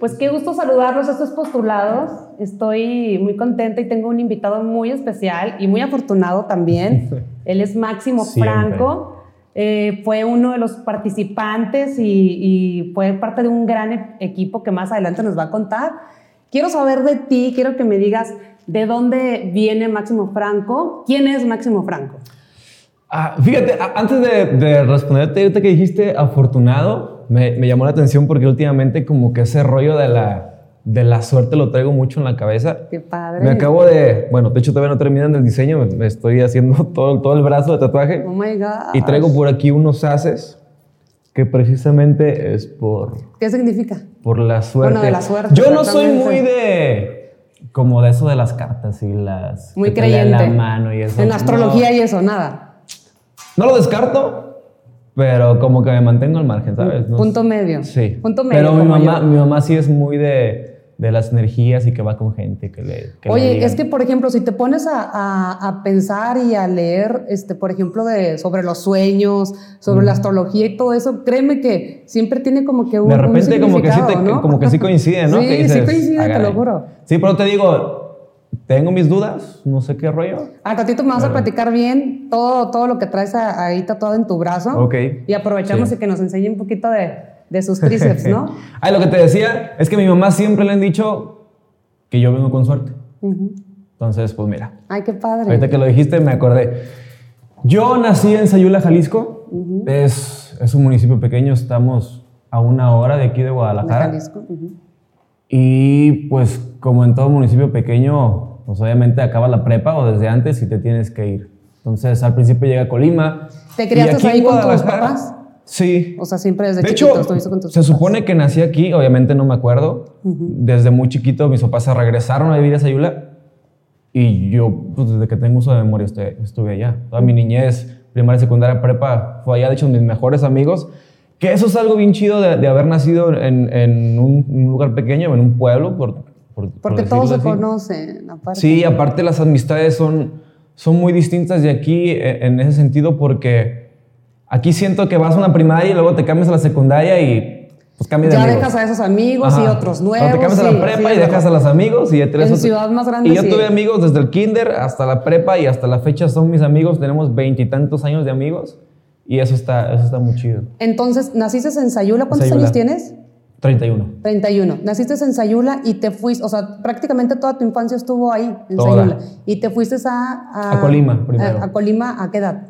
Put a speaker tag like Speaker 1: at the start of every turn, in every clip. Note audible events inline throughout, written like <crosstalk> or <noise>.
Speaker 1: Pues qué gusto saludarlos a estos postulados. Estoy muy contenta y tengo un invitado muy especial y muy afortunado también. <laughs> Él es Máximo
Speaker 2: Siempre.
Speaker 1: Franco. Eh, fue uno de los participantes y, y fue parte de un gran e- equipo que más adelante nos va a contar. Quiero saber de ti, quiero que me digas de dónde viene Máximo Franco. ¿Quién es Máximo Franco?
Speaker 2: Ah, fíjate, antes de, de responderte, ahorita que dijiste afortunado, me, me llamó la atención porque últimamente como que ese rollo de la, de la suerte lo traigo mucho en la cabeza.
Speaker 1: Qué padre.
Speaker 2: Me acabo de, bueno, de hecho todavía no terminan el diseño, me, me estoy haciendo <laughs> todo, todo el brazo de tatuaje
Speaker 1: Oh my God.
Speaker 2: y traigo por aquí unos haces que precisamente es por,
Speaker 1: ¿Qué significa?
Speaker 2: por la suerte.
Speaker 1: Bueno, de la suerte,
Speaker 2: Yo no soy muy de, como de eso de las cartas y las...
Speaker 1: Muy creyente.
Speaker 2: la mano y eso.
Speaker 1: En la astrología
Speaker 2: No.
Speaker 1: y eso, nada.
Speaker 2: No lo descarto, pero como que me mantengo al margen, ¿sabes? No
Speaker 1: Punto medio.
Speaker 2: Sí.
Speaker 1: Punto medio.
Speaker 2: Pero mi mamá,
Speaker 1: yo.
Speaker 2: mi mamá sí es muy de, de las energías y que va con gente que le. que
Speaker 1: Oye, es que, por ejemplo, si te pones a, a- a pensar y a leer, este, por ejemplo, de, sobre los sueños, sobre la astrología y todo eso, créeme que siempre tiene como que un
Speaker 2: De
Speaker 1: un
Speaker 2: repente como que, sí te-
Speaker 1: ¿no?
Speaker 2: como que sí <laughs> coincide, ¿no?
Speaker 1: Sí,
Speaker 2: Que
Speaker 1: sí coincide,
Speaker 2: "Ah,
Speaker 1: te lo
Speaker 2: caray".
Speaker 1: juro.
Speaker 2: Sí, pero te digo, tengo mis dudas, no sé qué rollo.
Speaker 1: Al ratito me vas a platicar bien todo, todo lo que traes ahí tatuado en tu brazo.
Speaker 2: Ok.
Speaker 1: Y aprovechamos
Speaker 2: Sí.
Speaker 1: y que nos enseñe un poquito de, de sus tríceps, ¿no? <laughs>
Speaker 2: Ay, lo que te decía es que a mi mamá siempre le han dicho que yo vengo con suerte.
Speaker 1: Ujú.
Speaker 2: Entonces, pues mira,
Speaker 1: Ay, qué padre.
Speaker 2: Ahorita que lo dijiste me acordé. Yo nací en Sayula, Jalisco. es, es un municipio pequeño, estamos a una hora de aquí de
Speaker 1: De
Speaker 2: Guadalajara.
Speaker 1: Jalisco. Ujú.
Speaker 2: Y pues como en todo municipio pequeño, pues obviamente acaba la prepa o desde antes y te tienes que ir. Entonces al principio llega a Colima.
Speaker 1: ¿Te criaste ahí con tus papás?
Speaker 2: Sí.
Speaker 1: O sea, siempre desde
Speaker 2: De
Speaker 1: chiquito
Speaker 2: hecho,
Speaker 1: estuviste con tus
Speaker 2: se
Speaker 1: papás.
Speaker 2: supone que nací aquí, obviamente no me acuerdo. Desde muy chiquito mis papás se regresaron a vivir a Sayula y yo, pues desde que tengo uso de memoria, estuve, estuve allá. Toda mi niñez, primaria, secundaria, prepa, fue allá. De hecho, mis mejores amigos. Que eso es algo bien chido de, de haber nacido en, en un, lugar pequeño, en un pueblo, por, por- por
Speaker 1: Porque todos se
Speaker 2: así.
Speaker 1: conocen, aparte.
Speaker 2: Sí, aparte las amistades son, son muy distintas de aquí eh, en ese sentido porque aquí siento que vas a una primaria y luego te cambias a la secundaria y pues cambias de
Speaker 1: Ya
Speaker 2: amigos.
Speaker 1: dejas a esos amigos y otros nuevos.
Speaker 2: te cambias a la prepa
Speaker 1: sí,
Speaker 2: y dejas a los amigos y ya tienes
Speaker 1: En ciudad más grande,
Speaker 2: Y yo
Speaker 1: sí.
Speaker 2: tuve amigos desde el kinder hasta la prepa y hasta la fecha son mis amigos. Tenemos veintitantos años de amigos y eso está, eso está muy chido.
Speaker 1: Entonces, naciste en Sayula. ¿Cuántos
Speaker 2: Sayula.
Speaker 1: años tienes?
Speaker 2: 31.
Speaker 1: 31. Naciste en Sayula y te fuiste, o sea, prácticamente toda tu infancia estuvo ahí, en
Speaker 2: Toda.
Speaker 1: Sayula. Y te fuiste a...
Speaker 2: A Colima, primero.
Speaker 1: A, a Colima, ¿a qué edad?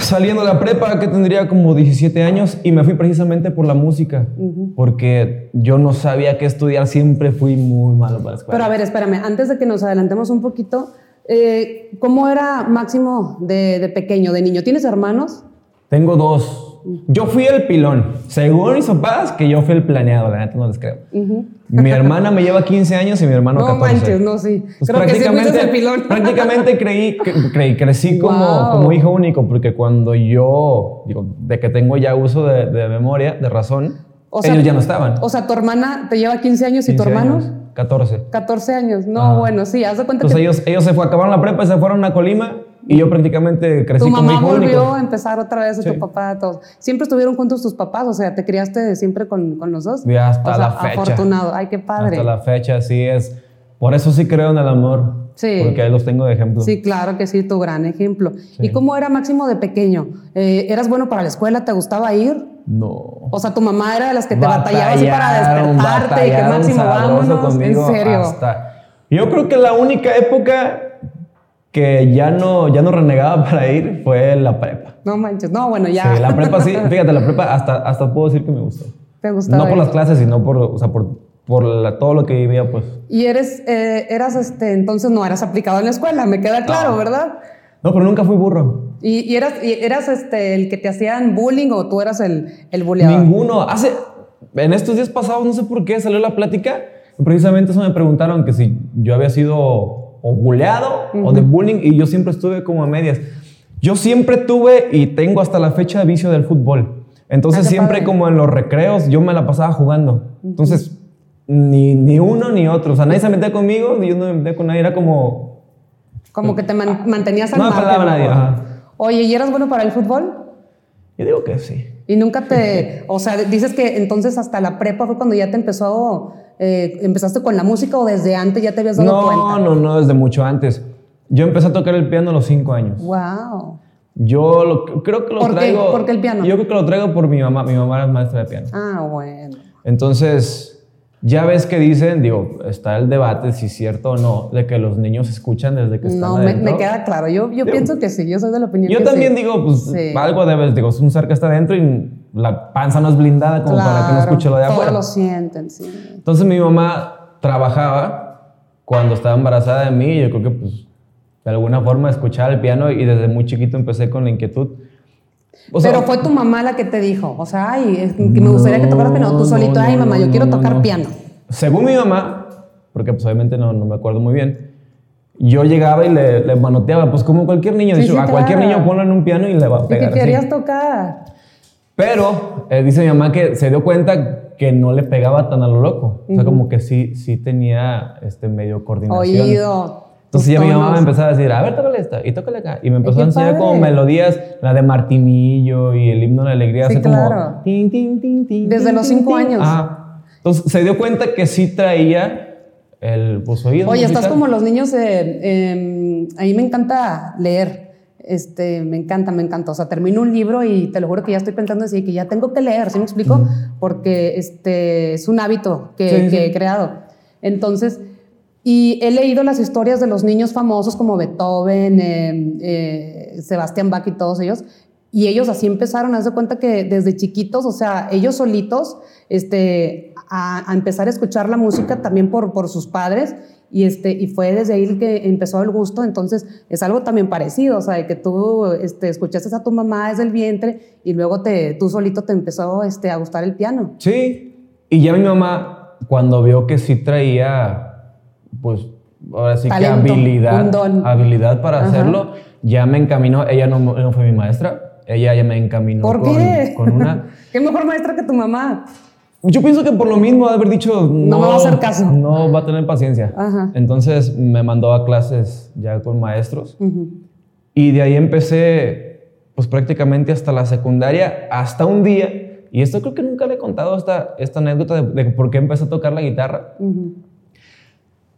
Speaker 2: Saliendo de la prepa, que tendría como 17 años, y me fui precisamente por la música, porque yo no sabía qué estudiar, siempre fui muy malo para la escuela.
Speaker 1: Pero a ver, espérame, antes de que nos adelantemos un poquito, eh, ¿cómo era Máximo de, de pequeño, de niño? ¿Tienes hermanos?
Speaker 2: Tengo dos. Yo fui el pilón. Según mis papás, que yo fui el planeado, la neta no les creo. Mi hermana me lleva 15 años y mi hermano <laughs>
Speaker 1: No
Speaker 2: 14.
Speaker 1: manches, no, sí.
Speaker 2: Pues
Speaker 1: Creo que sí
Speaker 2: prácticamente,
Speaker 1: el pilón. <laughs>
Speaker 2: prácticamente creí, cre- creí- crecí como,
Speaker 1: Wow.
Speaker 2: como hijo único, porque cuando yo, digo, de que tengo ya uso de, de memoria, de razón,
Speaker 1: O sea,
Speaker 2: ellos ya no estaban.
Speaker 1: O sea, tu hermana te lleva 15 años y tu
Speaker 2: 15
Speaker 1: hermano
Speaker 2: años, 14.
Speaker 1: 14 años. No,
Speaker 2: Ajá.
Speaker 1: bueno, sí, haz de cuenta
Speaker 2: Entonces
Speaker 1: que
Speaker 2: ellos, ellos se fue, acabaron la prepa se fueron a Colima y yo prácticamente crecí
Speaker 1: tu
Speaker 2: como
Speaker 1: mamá
Speaker 2: hijo
Speaker 1: volvió
Speaker 2: único.
Speaker 1: a empezar otra vez,
Speaker 2: Sí.
Speaker 1: tu papá, todos. Siempre estuvieron juntos tus papás, o sea, te criaste siempre con, con los dos.
Speaker 2: Y hasta
Speaker 1: O sea,
Speaker 2: la fecha.
Speaker 1: Afortunado, ay, qué padre.
Speaker 2: Hasta la fecha, sí es. Por eso sí creo en el amor.
Speaker 1: Sí.
Speaker 2: Porque ahí los tengo de ejemplo.
Speaker 1: Sí, claro que sí, tu gran ejemplo. ¿Y cómo era Máximo de pequeño? Eh, ¿Eras bueno para la escuela? ¿Te gustaba ir?
Speaker 2: No.
Speaker 1: O sea, tu mamá era de las que te batallaba así para
Speaker 2: Batallaron,
Speaker 1: despertarte y que
Speaker 2: batallaron
Speaker 1: Máximo, vámonos.
Speaker 2: conmigo
Speaker 1: en serio.
Speaker 2: hasta- Yo creo que la única época que ya no, ya no renegaba <laughs> para ir fue la prepa.
Speaker 1: No manches, no, bueno, ya.
Speaker 2: Sí, la prepa sí. <laughs> Fíjate, la prepa hasta, hasta puedo decir que me gustó.
Speaker 1: Te gustaba
Speaker 2: No por
Speaker 1: ir.
Speaker 2: las clases, sino por, o sea, por, por la- todo lo que vivía, pues.
Speaker 1: Y eres, eh, eras, este, entonces no eras aplicado en la escuela, me queda claro,
Speaker 2: No.
Speaker 1: ¿verdad?
Speaker 2: No, pero nunca fui burro.
Speaker 1: ¿Y, y eras, y eras este, el que te hacían bullying o tú eras el, el bulleador?
Speaker 2: Ninguno. Hace, en estos días pasados, no sé por qué, salió la plática. Precisamente eso me preguntaron que si yo había sido o buleado o de bullying y yo siempre estuve como a medias. Yo siempre tuve y tengo hasta la fecha vicio del fútbol. Entonces
Speaker 1: Ah,
Speaker 2: siempre
Speaker 1: padre.
Speaker 2: como en los recreos yo me la pasaba jugando. Entonces ni, ni uno ni otro. O sea, nadie se metía conmigo, ni yo no me metía con nadie. Era como...
Speaker 1: Como que te man- mantenías al
Speaker 2: No me
Speaker 1: margen,
Speaker 2: pelaba nadie, ajá.
Speaker 1: Oye, ¿y eras bueno para el fútbol?
Speaker 2: Yo digo que sí.
Speaker 1: Y nunca te, <laughs> o sea, dices que entonces hasta la prepa fue cuando ya te empezó, eh, empezaste con la música o desde antes ya te habías dado
Speaker 2: no,
Speaker 1: cuenta.
Speaker 2: No, no, no, desde mucho antes. Yo empecé a tocar el piano a los cinco años.
Speaker 1: Wow.
Speaker 2: Yo lo, creo que lo
Speaker 1: ¿Por qué?
Speaker 2: traigo.
Speaker 1: ¿Por qué el piano?
Speaker 2: Yo creo que lo traigo por mi mamá. Mi mamá es maestra de piano.
Speaker 1: Ah, bueno.
Speaker 2: Entonces, ya ves que dicen, digo, está el debate si es cierto o no, de que los niños escuchan desde que están
Speaker 1: No, me, me queda claro. Yo, yo
Speaker 2: Digo,
Speaker 1: pienso que sí. Yo soy de la opinión
Speaker 2: Yo
Speaker 1: que
Speaker 2: también
Speaker 1: sí.
Speaker 2: digo, pues
Speaker 1: Sí.
Speaker 2: algo debes, digo, es un ser que está adentro y la panza no es blindada como para que no
Speaker 1: Claro,
Speaker 2: escuche lo de
Speaker 1: todos
Speaker 2: afuera.
Speaker 1: lo sienten, sí.
Speaker 2: Entonces mi mamá trabajaba cuando estaba embarazada de mí y yo creo que pues de alguna forma escuchaba el piano y desde muy chiquito empecé con la inquietud. O sea,
Speaker 1: Pero fue tu mamá la que te dijo, o sea, ay, es que me gustaría que tocaras piano. Tú
Speaker 2: no,
Speaker 1: solito,
Speaker 2: no,
Speaker 1: ay, mamá,
Speaker 2: no,
Speaker 1: yo
Speaker 2: no,
Speaker 1: quiero
Speaker 2: no,
Speaker 1: tocar
Speaker 2: no.
Speaker 1: piano.
Speaker 2: Según mi mamá, porque pues obviamente no, no me acuerdo muy bien, yo llegaba y le, le manoteaba, pues como cualquier niño,
Speaker 1: Sí,
Speaker 2: dicho,
Speaker 1: sí,
Speaker 2: a cualquier
Speaker 1: claro.
Speaker 2: niño ponlo en un piano y le va a
Speaker 1: ¿Y
Speaker 2: pegar. sí.
Speaker 1: querías tocar?
Speaker 2: Pero eh, dice mi mamá que se dio cuenta que no le pegaba tan a lo loco. O sea, como que sí, sí tenía este medio coordinación.
Speaker 1: Oído.
Speaker 2: Entonces ya mi mamá me empezaba a decir, a ver, tócale esta y tócale acá. Y me empezó a enseñar como melodías, la de Martinillo y el himno de la alegría,
Speaker 1: Sí, claro.
Speaker 2: como... tin, tin, tin, tin,
Speaker 1: Desde los cinco años.
Speaker 2: Ajá. Entonces se dio cuenta que sí traía el pues, oído
Speaker 1: Oye, estás como los niños, eh, eh, a mí me encanta leer. Este, me encanta, me encanta. O sea, termino un libro y te lo juro que ya estoy pensando así, que ya tengo que leer, ¿sí me explico? Porque este, es un hábito que,
Speaker 2: Sí,
Speaker 1: que
Speaker 2: sí.
Speaker 1: he creado. Entonces, y he leído las historias de los niños famosos como Beethoven, eh, eh, Sebastián Bach y todos ellos. Y ellos así empezaron a darse cuenta que desde chiquitos, o sea, ellos solitos, este, a, empezar a escuchar la música también por, por sus padres. Y, este, y fue desde ahí que empezó el gusto. Entonces, es algo también parecido, o sea, de que tú este, escuchaste a tu mamá desde el vientre y luego te, tú solito te empezó este, a gustar el piano.
Speaker 2: Sí. Y ya mi mamá, cuando vio que sí traía, pues, ahora sí
Speaker 1: Talento,
Speaker 2: que habilidad, habilidad para
Speaker 1: Ajá.
Speaker 2: hacerlo, ya me encaminó. Ella no, no fue mi maestra, ella ya me encaminó
Speaker 1: ¿Por
Speaker 2: con,
Speaker 1: qué?
Speaker 2: con una. <laughs>
Speaker 1: ¿Qué mejor maestra que tu mamá?
Speaker 2: Yo pienso que por lo mismo de haber dicho no,
Speaker 1: me va a hacer caso.
Speaker 2: No va a tener paciencia.
Speaker 1: Ajá.
Speaker 2: Entonces me mandó a clases ya con maestros
Speaker 1: Ujú.
Speaker 2: y de ahí empecé pues prácticamente hasta la secundaria, hasta un día, y esto creo que nunca le he contado esta, esta anécdota de, de por qué empecé a tocar la guitarra.
Speaker 1: Ujú.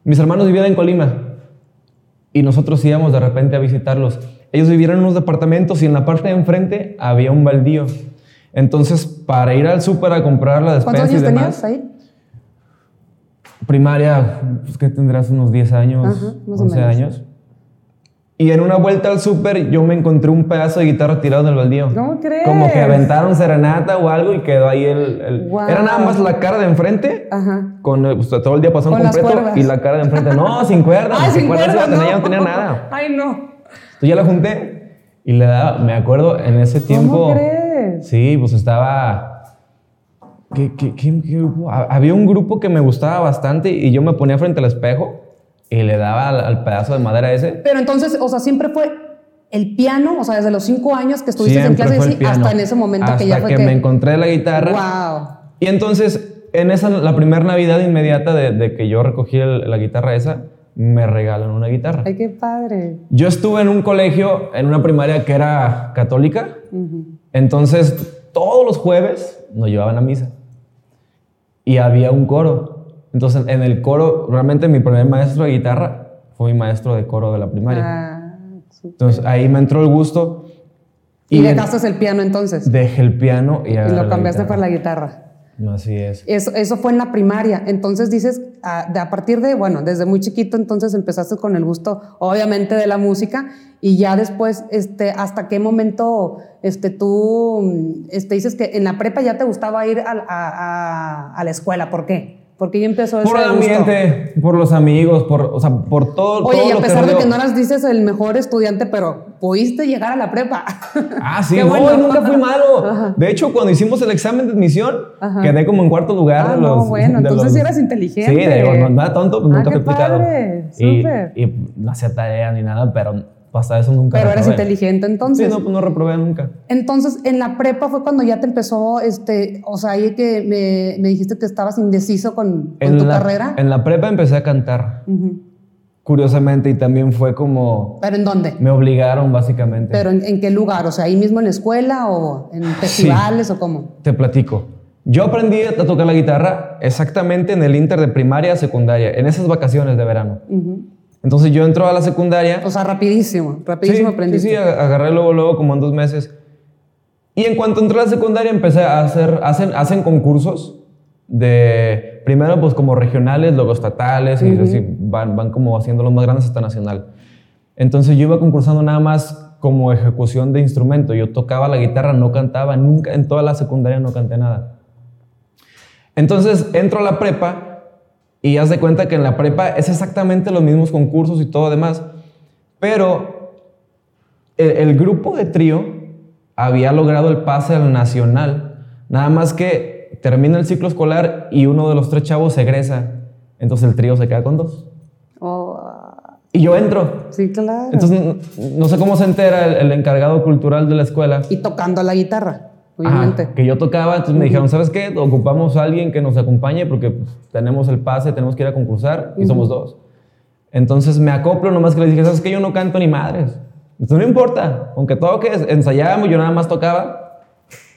Speaker 2: Mis hermanos vivían en Colima y nosotros íbamos de repente a visitarlos. Ellos vivían en unos departamentos y en la parte de enfrente había un baldío. Entonces, para ir al súper a comprar la
Speaker 1: ¿Cuántos
Speaker 2: despensa y
Speaker 1: años
Speaker 2: demás,
Speaker 1: tenías ahí?
Speaker 2: primaria, pues que tendrás unos 10 años,
Speaker 1: Ajá, más o
Speaker 2: 11
Speaker 1: menos.
Speaker 2: años. Y en una vuelta al súper yo me encontré un pedazo de guitarra tirado en el baldío.
Speaker 1: ¿Cómo crees?
Speaker 2: Como que aventaron serenata o algo y quedó ahí el... el-
Speaker 1: Guau.
Speaker 2: Era nada más la cara de enfrente
Speaker 1: Ajá.
Speaker 2: con el- pues, todo el diapasón completo y la cara de enfrente. No, <laughs> sin cuerdas.
Speaker 1: Ay,
Speaker 2: sin
Speaker 1: sin
Speaker 2: cuerdas
Speaker 1: no.
Speaker 2: ya no tenía nada. <laughs>
Speaker 1: Ay, no.
Speaker 2: Entonces ya la junté y le daba, me acuerdo en ese tiempo.
Speaker 1: ¿Cómo crees?
Speaker 2: Sí, pues estaba. ¿Qué, qué- qué- grupo? Ha- Había un grupo que me gustaba bastante y yo me ponía frente al espejo y le daba al, al pedazo de madera ese.
Speaker 1: Pero entonces, o sea, siempre fue el piano, o sea, desde los cinco años que estuviste en
Speaker 2: Siempre
Speaker 1: clase
Speaker 2: fue el
Speaker 1: sí, hasta en ese momento
Speaker 2: Hasta
Speaker 1: que ya fue
Speaker 2: que,
Speaker 1: que.
Speaker 2: me encontré la guitarra.
Speaker 1: Wow.
Speaker 2: Y entonces, en esa, la primera Navidad inmediata de, de que yo recogí el- la guitarra esa, me regalan una guitarra.
Speaker 1: Ay, qué padre.
Speaker 2: Yo estuve en un colegio, en una primaria que era católica, entonces todos los jueves nos llevaban a misa y había un coro. Entonces en el coro, realmente mi primer maestro de guitarra fue mi maestro de coro de la primaria.
Speaker 1: Ah.
Speaker 2: Entonces ahí me entró el gusto
Speaker 1: y
Speaker 2: en-
Speaker 1: dejaste el piano entonces.
Speaker 2: dejé el piano y,
Speaker 1: y lo cambiaste por la guitarra.
Speaker 2: No, Así es.
Speaker 1: Eso, eso fue en la primaria. Entonces dices, a, de, a partir de, bueno, desde muy chiquito, entonces empezaste con el gusto, obviamente, de la música. Y ya después, este, ¿hasta qué momento este, tú mm, este, dices que en la prepa ya te gustaba ir a, a- a- a la escuela? ¿Por qué? Porque ya empezó
Speaker 2: Por el
Speaker 1: gusto.
Speaker 2: ambiente, por los amigos, por, o sea, por todo,
Speaker 1: Oye,
Speaker 2: todo
Speaker 1: y a pesar de
Speaker 2: rodeó.
Speaker 1: que no eras, dices, el mejor estudiante, pero pudiste llegar a la prepa.
Speaker 2: Ah, <laughs> sí,
Speaker 1: Qué
Speaker 2: no,
Speaker 1: bueno.
Speaker 2: nunca fui malo.
Speaker 1: Ajá.
Speaker 2: De hecho, cuando hicimos el examen de admisión,
Speaker 1: Ajá.
Speaker 2: quedé como en cuarto lugar
Speaker 1: Ah,
Speaker 2: de
Speaker 1: no,
Speaker 2: los.
Speaker 1: bueno,
Speaker 2: de
Speaker 1: entonces
Speaker 2: los-
Speaker 1: eras inteligente.
Speaker 2: Sí, digo, no nada tonto, pues
Speaker 1: Ah,
Speaker 2: nunca
Speaker 1: qué
Speaker 2: aplicado.
Speaker 1: padre,
Speaker 2: Y, y no hacía tarea ni nada, pero hasta eso nunca.
Speaker 1: Pero eres
Speaker 2: reprobé.
Speaker 1: inteligente entonces.
Speaker 2: Sí, no, pues no reprobé nunca.
Speaker 1: Entonces, en la prepa fue cuando ya te empezó, este, o sea, ahí que me, me dijiste que estabas indeciso con, con
Speaker 2: En
Speaker 1: tu
Speaker 2: la,
Speaker 1: carrera.
Speaker 2: En la prepa empecé a cantar.
Speaker 1: Ujú.
Speaker 2: curiosamente, y también fue como...
Speaker 1: ¿Pero en dónde?
Speaker 2: Me obligaron, básicamente.
Speaker 1: ¿Pero en, en qué lugar? O sea, ahí mismo en la escuela o en festivales o cómo?
Speaker 2: Te platico. Yo aprendí a tocar la guitarra exactamente en el inter de primaria a secundaria, en esas vacaciones de verano. Entonces yo entro a la secundaria.
Speaker 1: O sea, rapidísimo, rapidísimo
Speaker 2: sí,
Speaker 1: aprendí.
Speaker 2: Sí, sí, agarré luego, luego como en dos meses. Y en cuanto entré a la secundaria empecé a hacer, hacen, hacen concursos de, primero pues como regionales, luego estatales, y así van, van como haciendo los más grandes hasta nacional. Entonces yo iba concursando nada más como ejecución de instrumento. Yo tocaba la guitarra, no cantaba, nunca, en toda la secundaria no canté nada. Entonces entro a la prepa y haz de cuenta que en la prepa es exactamente los mismos concursos y todo demás, pero el, grupo de trío había logrado el pase al nacional, nada más que termina el ciclo escolar y uno de los tres chavos se egresa, entonces el trío se queda con dos.
Speaker 1: Oh.
Speaker 2: Y yo entro.
Speaker 1: Sí, claro.
Speaker 2: Entonces no, sé cómo se entera el encargado cultural de la escuela.
Speaker 1: Y tocando la guitarra
Speaker 2: que yo tocaba, entonces me dijeron, ¿sabes qué? Ocupamos a alguien que nos acompañe porque pues, tenemos el pase, tenemos que ir a concursar y somos dos. Entonces me acoplo, nomás que les dije, ¿sabes qué? Yo no canto ni madres. Entonces no importa, aunque toques, ensayábamos, yo nada más tocaba,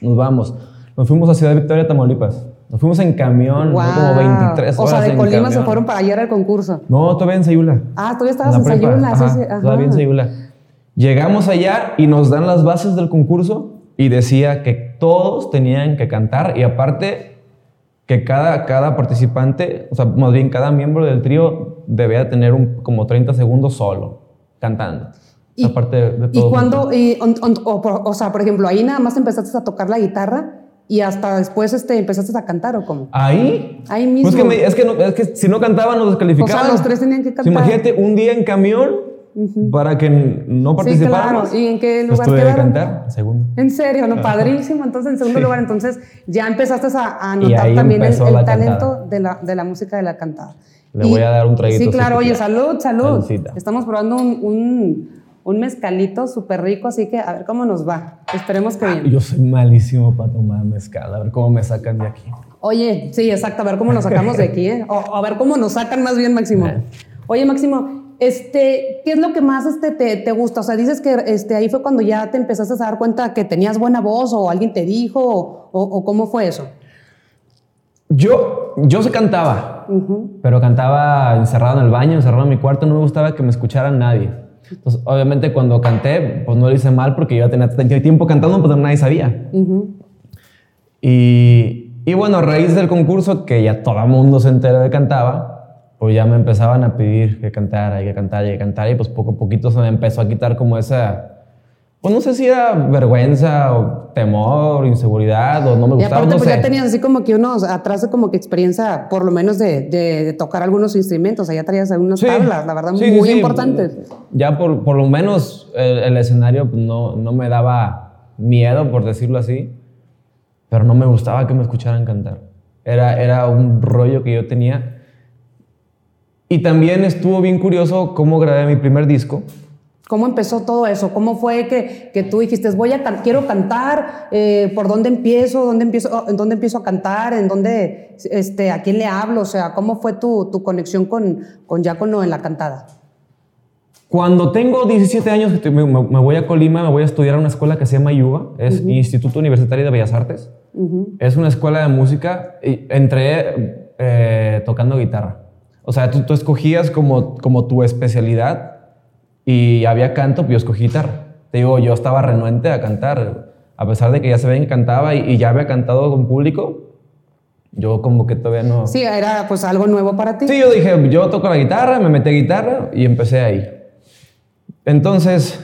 Speaker 2: nos vamos. Nos fuimos a Ciudad Victoria, Tamaulipas. Nos fuimos en camión, como 23 horas.
Speaker 1: O sea, de Colima se fueron para allá al concurso.
Speaker 2: No, todavía en Sayula.
Speaker 1: Ah, todavía estabas en, Sayula.
Speaker 2: Todavía en Sayula. Llegamos allá y nos dan las bases del concurso y decía que todos tenían que cantar y aparte que cada, cada participante, o sea, más bien cada miembro del trío debía tener un, como 30 segundos solo, cantando.
Speaker 1: Y, aparte de, todo. ¿Y cuando, o, sea, por ejemplo, ahí nada más empezaste a tocar la guitarra y hasta después este, empezaste a cantar o cómo?
Speaker 2: Ahí.
Speaker 1: Ahí mismo.
Speaker 2: Pues que es, que es, que si no cantaban nos descalificaban.
Speaker 1: O sea, los tres tenían que cantar.
Speaker 2: imagínate un día en camión para que no participáramos.
Speaker 1: Sí, claro. ¿Y en qué lugar
Speaker 2: Estuve a cantar, segundo.
Speaker 1: En serio, no, padrísimo. Entonces, en segundo lugar, entonces ya empezaste a, notar también el, talento de la, de la, música de la cantada.
Speaker 2: Le voy a dar un traguito.
Speaker 1: Sí, claro. Oye, salud, salud. Estamos probando un, un, un mezcalito súper rico, así que a ver cómo nos va. Esperemos que bien.
Speaker 2: Yo soy malísimo para tomar mezcal. A ver cómo me sacan de aquí.
Speaker 1: Oye, sí, exacto. A ver cómo nos sacamos de aquí, ¿eh? O a ver cómo nos sacan más bien, Máximo. Oye, Máximo, este, ¿Qué es lo que más este, te, gusta? O sea, dices que este, ahí fue cuando ya te empezaste a dar cuenta que tenías buena voz o alguien te dijo o, cómo fue eso.
Speaker 2: Yo, yo se cantaba, pero cantaba encerrado en el baño, encerrado en mi cuarto, no me gustaba que me escuchara nadie. Entonces, obviamente cuando canté, pues no lo hice mal porque yo tenía, tiempo cantando, pero nadie sabía. y, y, bueno, a raíz del concurso, que ya todo el mundo se enteró de cantaba, pues ya me empezaban a pedir que cantara y que cantara y que cantara y pues poco a poquito se me empezó a quitar como esa, pues no sé si era vergüenza o temor, inseguridad o no me gustaba.
Speaker 1: Y aparte,
Speaker 2: pues
Speaker 1: ya tenías así como que unos, atrás de como que experiencia, por lo menos de, de, tocar algunos instrumentos, o sea, ya traías algunas tablas, la verdad, muy importantes.
Speaker 2: Ya por, por lo menos el, escenario pues, no, no me daba miedo, por decirlo así, pero no me gustaba que me escucharan cantar. Era, era un rollo que yo tenía y también estuvo bien curioso cómo grabé mi primer disco.
Speaker 1: ¿Cómo empezó todo eso? ¿Cómo fue que, que tú dijiste, voy a quiero cantar? Eh, ¿Por dónde empiezo? ¿Dónde empiezo? ¿En dónde empiezo a cantar? ¿En dónde, este, a quién le hablo? O sea, ¿cómo fue tu, tu conexión con, con ya con lo en la cantada?
Speaker 2: Cuando tengo 17 años, me, me, voy a Colima, me voy a estudiar a una escuela que se llama IUBA, es Instituto Universitario de Bellas Artes. Es una escuela de música. Y entré eh, tocando guitarra. O sea, tú, escogías como, como tu especialidad y había canto, pues yo escogí guitarra. Te digo, yo estaba renuente a cantar, a pesar de que ya se veía que cantaba y, ya había cantado con público. Yo como que todavía no...
Speaker 1: Sí, era pues algo nuevo para ti.
Speaker 2: Sí, yo dije, yo toco la guitarra, me metí a guitarra y empecé ahí. Entonces,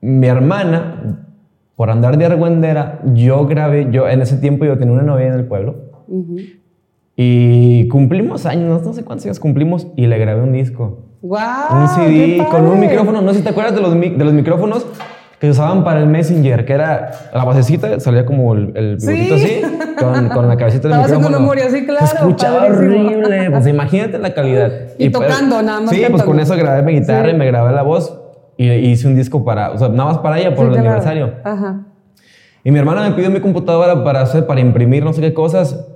Speaker 2: mi hermana, por andar de argüendera, yo grabé, yo en ese tiempo yo tenía una novia en el pueblo. Y cumplimos años, no sé cuántos años cumplimos, y le grabé un disco.
Speaker 1: ¡Wow!
Speaker 2: Un CD con un micrófono. No sé si te acuerdas de los, de los micrófonos que usaban para el Messenger, que era la basecita, salía como el, el así, con, con, la cabecita del micrófono.
Speaker 1: memoria, sí, claro.
Speaker 2: Se escuchaba horrible. Pues imagínate la calidad.
Speaker 1: Y, pues, tocando, nada más.
Speaker 2: Sí, pues con eso grabé mi guitarra y me grabé la voz y hice un disco para, o sea, nada más para ella por el aniversario.
Speaker 1: Ajá.
Speaker 2: Y mi hermana me pidió mi computadora para hacer, para imprimir no sé qué cosas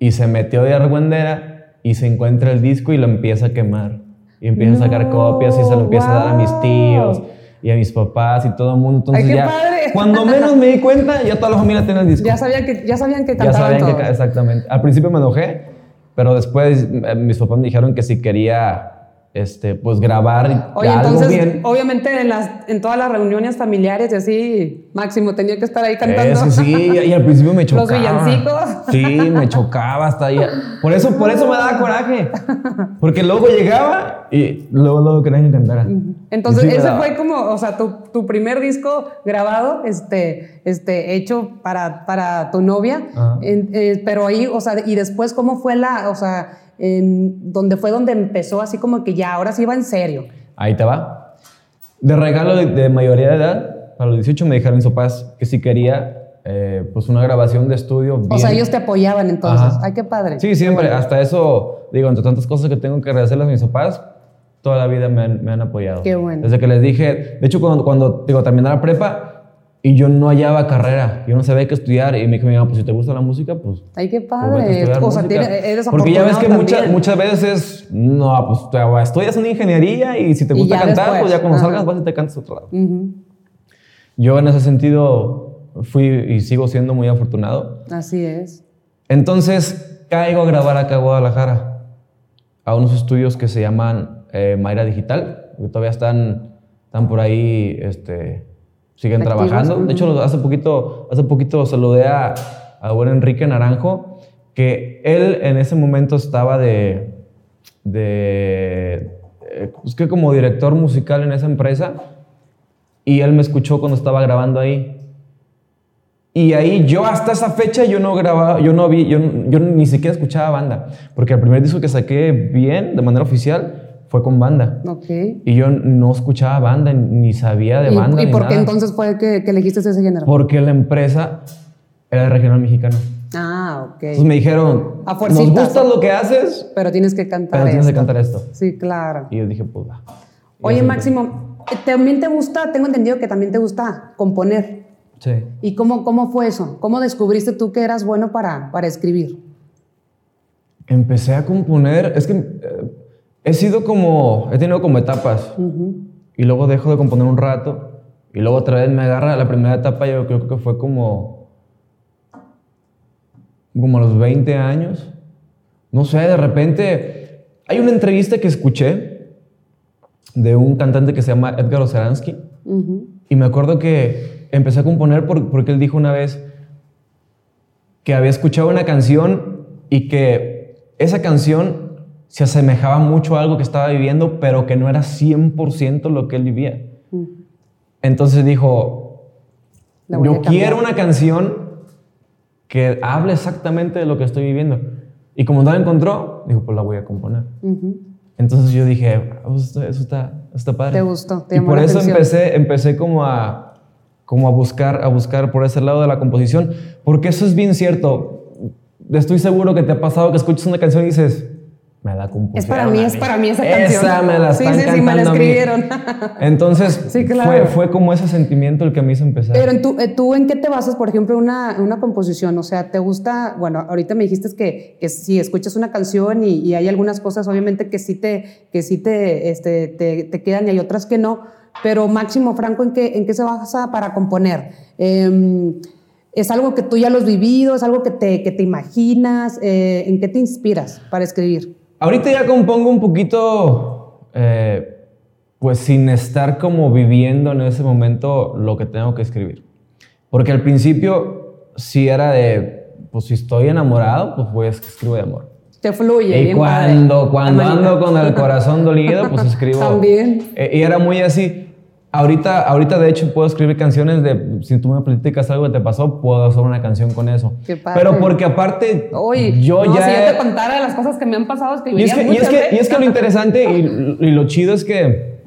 Speaker 2: y se metió de argüendera y se encuentra el disco y lo empieza a quemar. Y empiezo a sacar
Speaker 1: No,
Speaker 2: copias y se lo empiezo a dar a mis
Speaker 1: wow.
Speaker 2: tíos y a mis papás y todo el mundo. Entonces
Speaker 1: qué
Speaker 2: ya,
Speaker 1: padre.
Speaker 2: cuando menos me di cuenta, ya toda la familia tenía el disco.
Speaker 1: Ya sabían que, ya sabían que
Speaker 2: Ya sabían que,
Speaker 1: todos.
Speaker 2: ca- exactamente. Al principio me enojé, pero después eh, mis papás me dijeron que si quería, este, pues grabar
Speaker 1: Oye,
Speaker 2: algo
Speaker 1: entonces,
Speaker 2: bien.
Speaker 1: obviamente en, las, en todas las reuniones familiares y así, Máximo tenía que estar ahí cantando.
Speaker 2: Eso sí, y al principio me <laughs>
Speaker 1: Los
Speaker 2: chocaba.
Speaker 1: villancicos.
Speaker 2: Sí, me chocaba hasta ahí. Por eso, por eso me daba coraje. Porque luego llegaba y luego, luego querían que cantara.
Speaker 1: Entonces,
Speaker 2: sí
Speaker 1: ese fue como, o sea, tu, tu primer disco grabado, este, este, hecho para, para tu novia. Eh, pero ahí, o sea, y después, ¿cómo fue la, o sea, en, donde fue donde empezó así como que ya, ahora sí va en serio?
Speaker 2: Ahí te va. De regalo de, de mayoría de edad, para los 18 me dijeron mis papás que si quería eh, pues una grabación de estudio.
Speaker 1: O sea,
Speaker 2: bien.
Speaker 1: ellos te apoyaban entonces.
Speaker 2: Ajá.
Speaker 1: Ay, qué padre.
Speaker 2: Sí, siempre. Hasta eso, digo, entre tantas cosas que tengo que agradecerles a mis papás, toda la vida me han, me han apoyado.
Speaker 1: Qué bueno.
Speaker 2: Desde que les dije, de hecho, cuando, cuando digo, terminé la prepa y yo no hallaba carrera, yo no sabía qué estudiar, y me dijo, mi mamá, pues si te gusta la música, pues.
Speaker 1: Ay, qué
Speaker 2: pues,
Speaker 1: padre. o sea,
Speaker 2: música".
Speaker 1: tiene- eres
Speaker 2: Porque ya ves que
Speaker 1: afortunado
Speaker 2: muchas, veces, no, pues te- estudias una ingeniería y si te gusta cantar,
Speaker 1: después,
Speaker 2: pues ya cuando
Speaker 1: ajá.
Speaker 2: salgas vas y te cantas a otro lado.
Speaker 1: Ujú,
Speaker 2: Yo en ese sentido fui y sigo siendo muy afortunado.
Speaker 1: Así es.
Speaker 2: Entonces caigo a grabar acá a Guadalajara, a unos estudios que se llaman eh, Mayra Digital, que todavía están, están por ahí, este, siguen
Speaker 1: Activos,
Speaker 2: trabajando. De hecho, hace poquito, hace poquito saludé a, a buen Enrique Naranjo, que él en ese momento estaba de, de pues que como director musical en esa empresa, y él me escuchó cuando estaba grabando ahí. Y ahí yo hasta esa fecha yo no grababa, yo no vi, yo, yo ni siquiera escuchaba banda, porque el primer disco que saqué bien, de manera oficial, fue con banda.
Speaker 1: Ok.
Speaker 2: Y yo no escuchaba banda, ni sabía de
Speaker 1: ¿Y,
Speaker 2: banda.
Speaker 1: y
Speaker 2: ni
Speaker 1: por qué
Speaker 2: nada.
Speaker 1: entonces fue que, que elegiste ese género?
Speaker 2: Porque la empresa era de regional mexicano.
Speaker 1: Ah, ok.
Speaker 2: Entonces me dijeron,
Speaker 1: A
Speaker 2: nos gusta lo que haces,
Speaker 1: Pero tienes que cantar
Speaker 2: pero tienes que cantar esto.
Speaker 1: Sí, claro.
Speaker 2: Y yo dije, pues va.
Speaker 1: Oye, Máximo, eh, también te gusta, tengo entendido que también te gusta componer.
Speaker 2: Sí.
Speaker 1: ¿Y cómo, cómo fue eso? ¿Cómo descubriste tú que eras bueno para, para escribir?
Speaker 2: Empecé a componer, es que eh, he sido como, he tenido como etapas. Y luego dejo de componer un rato. Y luego otra vez me agarra la primera etapa, yo creo que fue como, como a los 20 años. No sé, de repente, hay una entrevista que escuché de un cantante que se llama Edgar Oceransky. Y me acuerdo que empecé a componer por- porque él dijo una vez que había escuchado una canción y que esa canción se asemejaba mucho a algo que estaba viviendo, pero que no era 100% lo que él vivía. Entonces dijo, yo
Speaker 1: cambiar".
Speaker 2: quiero una canción que hable exactamente de lo que estoy viviendo. Y como no la encontró, dijo, pues la voy a componer. Entonces yo dije, "Ah, pues eso está, está padre.
Speaker 1: Te gustó, te
Speaker 2: y por eso
Speaker 1: atención.
Speaker 2: empecé, empecé como a, como a buscar, a buscar por ese lado de la composición, porque eso es bien cierto. Estoy seguro que te ha pasado que escuchas una canción y dices, me la compusieron.
Speaker 1: Es para mí, es para mí esa canción.
Speaker 2: Esa me la
Speaker 1: Sí,
Speaker 2: están
Speaker 1: sí, sí, me la
Speaker 2: cantando a mí".
Speaker 1: escribieron. <laughs>
Speaker 2: Entonces
Speaker 1: Sí, claro.
Speaker 2: fue, fue como ese sentimiento el que me hizo empezar.
Speaker 1: Pero en tú, eh, tú, ¿en qué te basas, por ejemplo, en una, una composición? O sea, ¿te gusta? Bueno, ahorita me dijiste que, que si escuchas una canción y, y hay algunas cosas, obviamente, que sí te, que sí te, este, te, te quedan y hay otras que no. Pero Máximo Franco, ¿en qué, en qué se basa para componer? Em, ¿Es algo que tú ya lo has vivido? ¿Es algo que te, que te imaginas? Eh, ¿En qué te inspiras para escribir?
Speaker 2: Ahorita ya compongo un poquito, eh, pues sin estar como viviendo en ese momento lo que tengo que escribir. Porque al principio sí era de, pues si estoy enamorado, pues voy a escribir de amor.
Speaker 1: Te fluye.
Speaker 2: Y
Speaker 1: bien
Speaker 2: cuando,
Speaker 1: padre.
Speaker 2: cuando ando con el <laughs> corazón dolido, pues escribo.
Speaker 1: También.
Speaker 2: Eh, y era muy así. Ahorita, ahorita, de hecho, puedo escribir canciones de, si tú me platicas algo que te pasó, puedo hacer una canción con eso.
Speaker 1: Qué padre.
Speaker 2: Pero porque aparte,
Speaker 1: Uy,
Speaker 2: yo
Speaker 1: no,
Speaker 2: ya...
Speaker 1: si yo te contara las cosas que me han pasado,
Speaker 2: y
Speaker 1: escribiría
Speaker 2: es, que, y, es que, y es que lo interesante y, y lo chido es que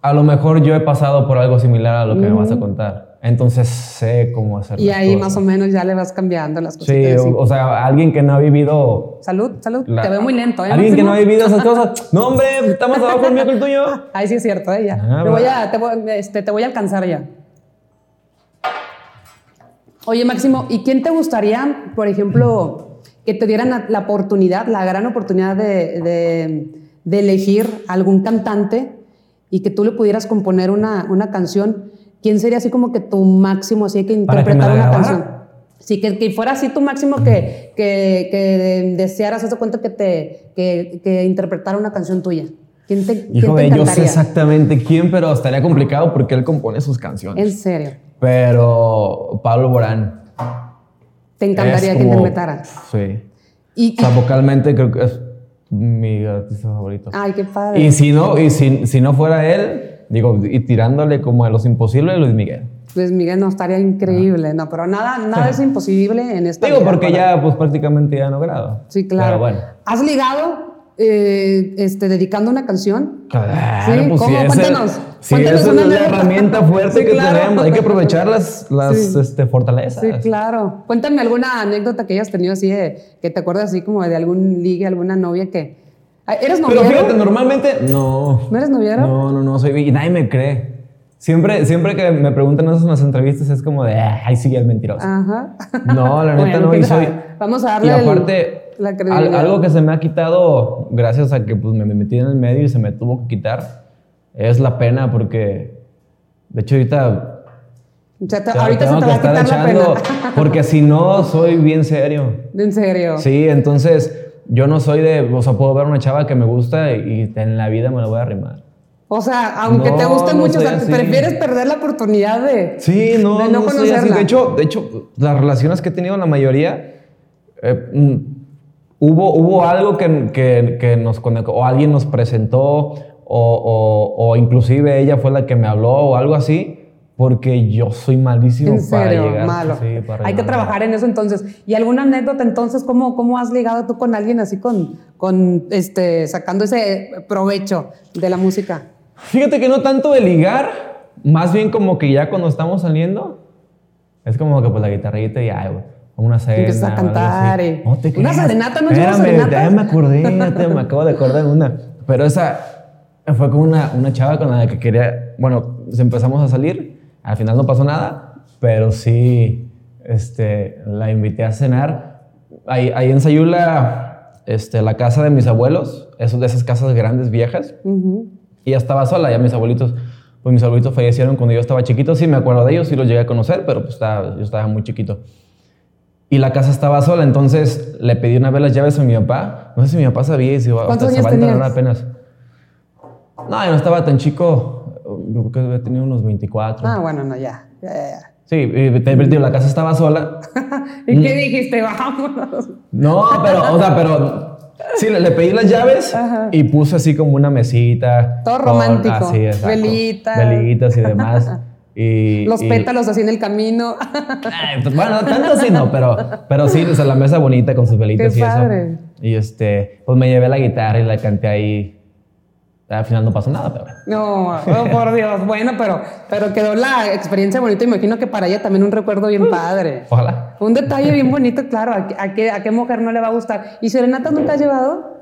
Speaker 2: a lo mejor yo he pasado por algo similar a lo que me vas a contar. Entonces sé cómo hacerlo.
Speaker 1: Y ahí más o menos ya le vas cambiando las
Speaker 2: Sí,
Speaker 1: cositas.
Speaker 2: o, o sea, alguien que no ha vivido...
Speaker 1: Salud, salud.
Speaker 2: la-
Speaker 1: Te veo muy lento, ¿eh?
Speaker 2: Alguien que no ha vivido esas cosas. <laughs> No, hombre, está más abajo el mío que el tuyo. <laughs>
Speaker 1: Ahí sí es cierto, ¿eh? Ya.
Speaker 2: Ah,
Speaker 1: te, voy a, te, voy, este, te voy a alcanzar ya. Oye, Máximo, ¿y quién te gustaría, por ejemplo, que te dieran la, la oportunidad, la gran oportunidad de, de- de elegir algún cantante y que tú le pudieras componer una, una canción, ¿quién sería así como que tu máximo, así que interpretar una canción? Sí, que, que, fuera así tu máximo que, que, que desearas, eso cuenta que te que, que interpretara una canción tuya. ¿Quién te,
Speaker 2: Hijo
Speaker 1: quién te
Speaker 2: yo sé exactamente quién, pero estaría complicado porque él compone sus canciones.
Speaker 1: En serio.
Speaker 2: Pero Pablo Borán.
Speaker 1: ¿Te encantaría que interpretara?
Speaker 2: Sí. Y, o sea, vocalmente creo que es mi artista favorito.
Speaker 1: Ay, qué padre.
Speaker 2: Y si no, y si, si no fuera él, digo, y tirándole como a los imposibles, Luis Miguel.
Speaker 1: Luis Miguel no estaría increíble, no, pero nada, nada es <laughs> imposible en esta
Speaker 2: Digo, porque ya, pues prácticamente ya no grado.
Speaker 1: Sí, claro. Pero bueno. ¿Has ligado eh, este, dedicando una canción?
Speaker 2: Claro, ¿Sí? pues ¿Cómo? Sí, cuéntanos. Sí, cuéntanos esa es la herramienta fuerte que tenemos. Hay que aprovechar las, las este, fortalezas.
Speaker 1: Sí, claro. Cuéntame alguna anécdota que hayas tenido así, de, que te acuerdas así como de algún ligue, alguna novia que... ¿Eres noviero?
Speaker 2: Pero fíjate, normalmente no.
Speaker 1: ¿No eres noviero?
Speaker 2: No, no, no, soy... Y nadie me cree. Siempre, siempre que me preguntan eso en las entrevistas es como de, ay, sí, el mentiroso. Ajá. No, la <laughs> neta no, y soy...
Speaker 1: Vamos a darle
Speaker 2: Y aparte, algo que se me ha quitado gracias a que pues, me metí en el medio y se me tuvo que quitar es la pena porque, de hecho, ahorita...
Speaker 1: ahorita se te va a quitar la pena.
Speaker 2: porque si no, soy bien serio.
Speaker 1: ¿En serio?
Speaker 2: Sí, entonces yo no soy de, o sea, puedo ver una chava que me gusta y en la vida me la voy a arrimar.
Speaker 1: O sea, aunque te guste mucho, prefieres perder la oportunidad de,
Speaker 2: sí, no, no, conocerla. De hecho, de hecho, las relaciones que he tenido, la mayoría, eh, mm, hubo, hubo algo que, que, que, nos conectó, o alguien nos presentó, o, o, o, inclusive ella fue la que me habló, o algo así. Porque yo soy malísimo
Speaker 1: ¿En serio? para llegar. Malo. Sí, para Hay que trabajar en eso entonces. ¿Y alguna anécdota entonces? ¿Cómo, cómo has ligado tú con alguien así con, con este, sacando ese provecho de la música?
Speaker 2: Fíjate que no tanto de ligar, más bien como que ya cuando estamos saliendo, es como que pues la guitarrita y ya, una cena.
Speaker 1: Empiezas a cantar. Y...
Speaker 2: No te
Speaker 1: una serenata, ¿no
Speaker 2: Espérame, serenata? Ya me acordé, ya me acabo de acordar una. Pero esa fue con una, una chava con la que quería, bueno, empezamos a salir, al final no pasó nada, pero sí, este, la invité a cenar. Ahí, ahí en Sayula, este, la casa de mis abuelos, es de esas casas grandes, viejas. Y ya estaba sola, ya mis abuelitos, pues mis abuelitos fallecieron cuando yo estaba chiquito, sí me acuerdo de ellos, sí los llegué a conocer, pero pues estaba, yo estaba muy chiquito. Y la casa estaba sola, entonces le pedí una vez las llaves a mi papá. No sé si mi papá sabía y si
Speaker 1: iba, ¿Cuántos años se va a
Speaker 2: apenas. No, yo no estaba tan chico, yo creo que había tenido unos 24.
Speaker 1: Ah, bueno, no, ya, ya, ya.
Speaker 2: Sí, te la casa estaba sola. <laughs>
Speaker 1: ¿Y qué dijiste? Vámonos.
Speaker 2: No, pero, o sea, pero Sí, le, pedí las llaves y puse así como una mesita.
Speaker 1: Todo romántico. Así, Velitas.
Speaker 2: Velitas y demás. <laughs> Y,
Speaker 1: Los pétalos así en el camino.
Speaker 2: Pues, bueno, tanto así no, pero, pero sí, o sea, la mesa bonita con sus velitas y eso. Y este, pues me llevé la guitarra y la canté ahí al final no pasó nada, pero.
Speaker 1: No, oh, por Dios. Bueno, pero, pero quedó la experiencia bonita. Imagino que para ella también un recuerdo bien padre.
Speaker 2: Ojalá.
Speaker 1: Un detalle bien bonito, claro. ¿A, qué, ¿A qué mujer no le va a gustar? ¿Y serenata nunca has llevado?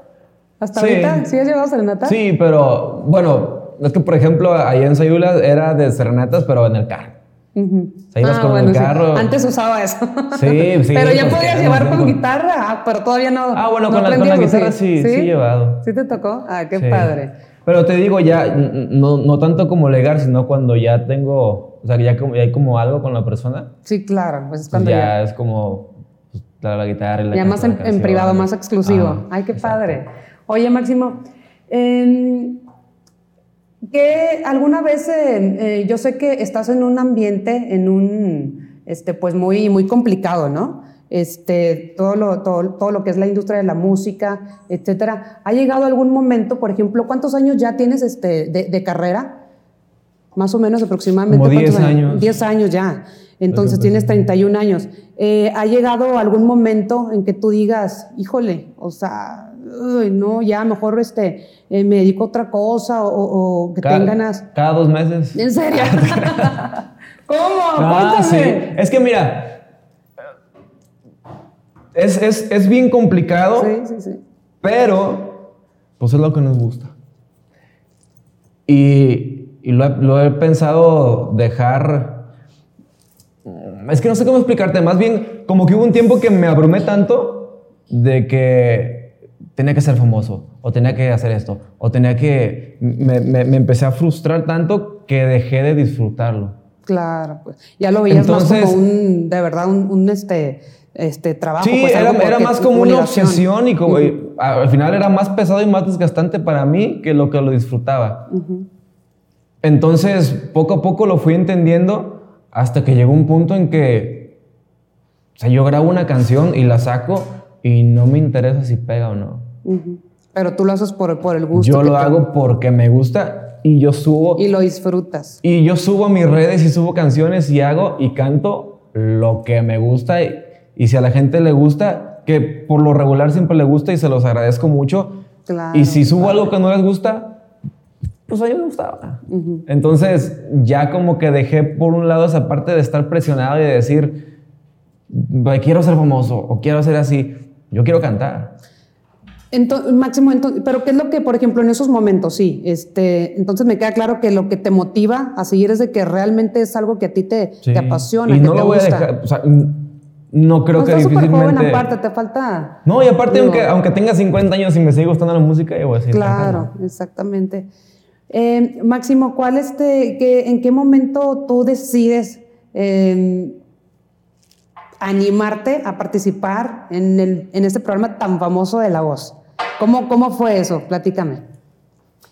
Speaker 1: ¿Hasta ahorita? ¿Sí has llevado serenata?
Speaker 2: Sí, pero bueno, es que por ejemplo, ahí en Sayula era de serenatas, pero en el carro. Se ibas ah, con el carro.
Speaker 1: Antes usaba eso.
Speaker 2: Sí, sí. <laughs>
Speaker 1: pero ya podías llevar con guitarra, ah, pero todavía no.
Speaker 2: Ah, bueno, con, la, con, la, guitarra sí, sí, he llevado.
Speaker 1: ¿Sí te tocó? Ah, qué padre.
Speaker 2: Pero te digo, ya, no, no tanto como legar, sino cuando ya tengo, o sea, ya, como, ya hay como algo con la persona.
Speaker 1: Sí, claro, pues
Speaker 2: es cuando ya, es como pues, la, guitarra y la
Speaker 1: Ya más en, privado, más exclusivo. Ay, qué padre. Oye, Máximo, eh, que alguna vez, eh, yo sé que estás en un ambiente, en un, este, pues muy, muy complicado, ¿no? Este, todo, lo, todo, todo, lo que es la industria de la música, etcétera. ¿Ha llegado algún momento, por ejemplo, cuántos años ya tienes este, de, carrera? Más o menos aproximadamente.
Speaker 2: Como 10 años.
Speaker 1: 10 años ya. Entonces tienes 31 años. Eh, ¿Ha llegado algún momento en que tú digas, híjole, o sea, no, ya mejor este, eh, me dedico a otra cosa o, que tengan ganas?
Speaker 2: Cada dos meses.
Speaker 1: ¿En serio? <laughs> <laughs> ¿Cómo?
Speaker 2: Ah, sí. Es que mira, es, es, es bien complicado,
Speaker 1: sí, sí, sí.
Speaker 2: pero pues es lo que nos gusta. Y, y lo, he, lo, he, pensado dejar... Es que no sé cómo explicarte, más bien como que hubo un tiempo que me abrumé tanto de que tenía que ser famoso, o tenía que hacer esto, o tenía que... Me, me- me empecé a frustrar tanto que dejé de disfrutarlo.
Speaker 1: Claro, pues. Ya lo veías más
Speaker 2: Entonces-
Speaker 1: como un, de verdad, un, un, este, este trabajo.
Speaker 2: Sí,
Speaker 1: pues,
Speaker 2: era, era más como una obsesión y como, y al final era más pesado y más desgastante para mí que lo que lo disfrutaba. Entonces, poco a poco lo fui entendiendo hasta que llegó un punto en que, o sea, yo grabo una canción y la saco y no me interesa si pega o no.
Speaker 1: Ujú. Pero tú lo haces por, por el gusto.
Speaker 2: Yo lo
Speaker 1: te-
Speaker 2: hago porque me gusta y yo subo
Speaker 1: Y lo disfrutas.
Speaker 2: y yo subo a mis redes y subo canciones y hago y canto lo que me gusta y, y si a la gente le gusta, que por lo regular siempre le gusta y se los agradezco mucho.
Speaker 1: Claro,
Speaker 2: y si subo algo que no les gusta, pues a mí me gustaba. Entonces ya como que dejé por un lado esa parte de estar presionado y de decir, "Ay, quiero ser famoso o quiero ser así. Yo quiero cantar.
Speaker 1: Entonces, Máximo, entonces, pero ¿qué es lo que, por ejemplo, en esos momentos, sí, este, entonces me queda claro que lo que te motiva a seguir es de que realmente es algo que a ti te,
Speaker 2: Sí.
Speaker 1: te apasiona,
Speaker 2: Y
Speaker 1: que
Speaker 2: no
Speaker 1: te
Speaker 2: lo voy
Speaker 1: gusta.
Speaker 2: a dejar. O sea, n- no creo
Speaker 1: No,
Speaker 2: que difícilmente.
Speaker 1: joven aparte, te falta...
Speaker 2: No, y aparte,
Speaker 1: Digo-
Speaker 2: aunque, aunque tenga 50 años y me sigue gustando la música, yo voy a seguir
Speaker 1: Claro, exactamente. Eh, Máximo, ¿cuál este, qué- ¿en qué momento tú decides eh, animarte a participar en, el, en este programa tan famoso de La Voz? ¿Cómo, cómo fue eso? Platícame.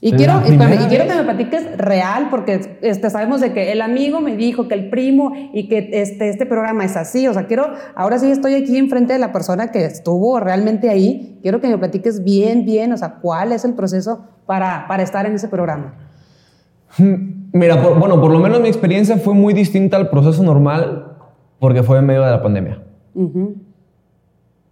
Speaker 1: Y quiero, espérame, y quiero que me platiques real, porque este, sabemos de que el amigo me dijo que el primo y que este, este programa es así. O sea, quiero, ahora sí estoy aquí enfrente de la persona que estuvo realmente ahí. Quiero que me platiques bien, bien, o sea, cuál es el proceso para, para estar en ese programa. <laughs>
Speaker 2: Mira, por- bueno, por lo menos mi experiencia fue muy distinta al proceso normal porque fue en medio de la pandemia.
Speaker 1: Ujú.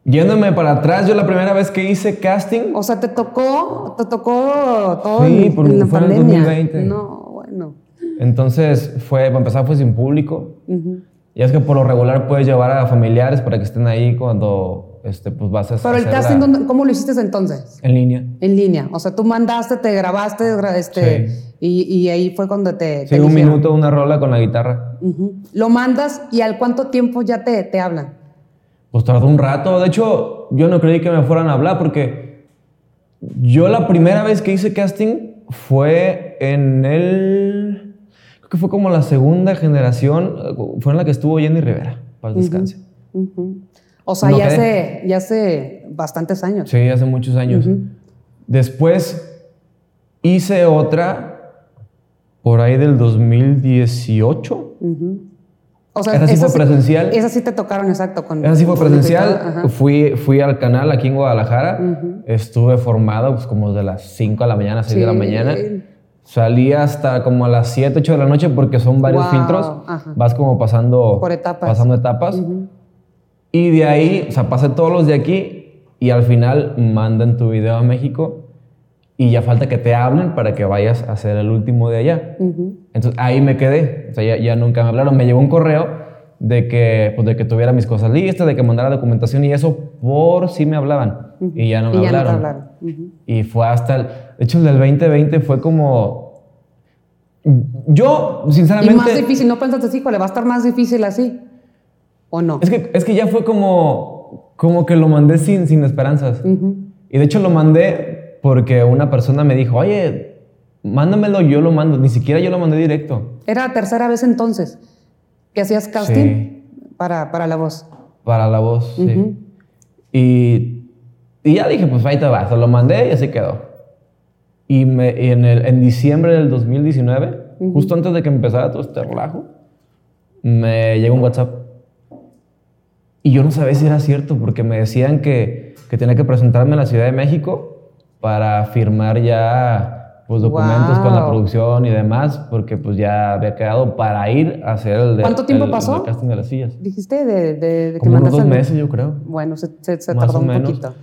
Speaker 2: Yéndome para atrás, yo la primera vez que hice casting,
Speaker 1: O sea, te tocó, te tocó todo
Speaker 2: Sí,
Speaker 1: en, en la
Speaker 2: fue en el
Speaker 1: pandemia.
Speaker 2: 2020.
Speaker 1: No, bueno.
Speaker 2: entonces fue, para empezar, fue sin público.
Speaker 1: Ujú.
Speaker 2: Y es que por lo regular puedes llevar a familiares para que estén ahí cuando este, pues vas a
Speaker 1: Pero el casting,
Speaker 2: la-
Speaker 1: ¿dónde- ¿cómo lo hiciste entonces?
Speaker 2: en línea.
Speaker 1: En línea. O sea, tú mandaste, te grabaste, gra- este,
Speaker 2: Sí.
Speaker 1: y, y ahí fue cuando te.
Speaker 2: Sí,
Speaker 1: te
Speaker 2: un minuto, una rola con la guitarra.
Speaker 1: Ujú. Lo mandas y al cuánto tiempo ya te, te hablan.
Speaker 2: Pues tardó un rato. De hecho, yo no creí que me fueran a hablar porque yo la primera vez que hice casting fue en el... Creo que fue como la segunda generación. Fue en la que estuvo Jenny Rivera, para el descanse.
Speaker 1: O sea,
Speaker 2: No
Speaker 1: ya, hace, ya hace bastantes años.
Speaker 2: Sí, hace muchos años. Después hice otra por ahí del 2018.
Speaker 1: O sea,
Speaker 2: Esa sí fue presencial.
Speaker 1: Esa sí te tocaron, exacto. Con,
Speaker 2: Esa sí fue presencial. Fui, fui al canal aquí en Guadalajara. Estuve formado pues, como de las 5 de la mañana, 6 de la
Speaker 1: Sí.
Speaker 2: mañana. Salí hasta como a las 7, 8 de la noche porque son varios
Speaker 1: Wow,
Speaker 2: filtros.
Speaker 1: ajá.
Speaker 2: Vas como pasando,
Speaker 1: Por etapas.
Speaker 2: pasando etapas. Y de ahí, o sea, pasé todos los de aquí y al final mandan tu video a México y ya falta que te hablen para que vayas a hacer el último de allá.
Speaker 1: Ujú.
Speaker 2: Entonces ahí me quedé, o sea, ya, ya nunca me hablaron. Me llegó un correo de que, pues, de que tuviera mis cosas listas, de que mandara documentación y eso por si me hablaban. Y ya no me
Speaker 1: y ya no te
Speaker 2: hablaron.
Speaker 1: hablaron. Ujú.
Speaker 2: Y fue hasta el... De hecho, el del 2020 fue como... Yo,
Speaker 1: Y
Speaker 2: sinceramente...
Speaker 1: más difícil, ¿no pensaste, híjole, va a estar más difícil así? ¿O no?
Speaker 2: Es que, es que ya fue como, como que lo mandé sin, sin esperanzas. Y de hecho lo mandé porque una persona me dijo, oye, mándamelo, yo lo mando. Ni siquiera yo lo mandé directo.
Speaker 1: Era la tercera vez entonces que hacías casting
Speaker 2: Sí.
Speaker 1: para, para la voz.
Speaker 2: Para la voz, sí.
Speaker 1: Ujú.
Speaker 2: Y, y ya dije, pues ahí te va. Se lo mandé y así quedó. Y, me, y en, el, en diciembre del 2019, justo antes de que empezara todo este relajo, me llegó un WhatsApp. Y yo no sabía si era cierto, porque me decían que, que tenía que presentarme en la Ciudad de México para firmar ya pues, documentos con la
Speaker 1: Wow.
Speaker 2: producción y demás, porque pues ya había quedado para ir a hacer el, de-
Speaker 1: ¿Cuánto tiempo
Speaker 2: el- el
Speaker 1: casting
Speaker 2: de las sillas.
Speaker 1: Dijiste de, de, de que
Speaker 2: Como unos dos meses, yo creo.
Speaker 1: Bueno, se, se- se tardó un
Speaker 2: menos.
Speaker 1: poquito.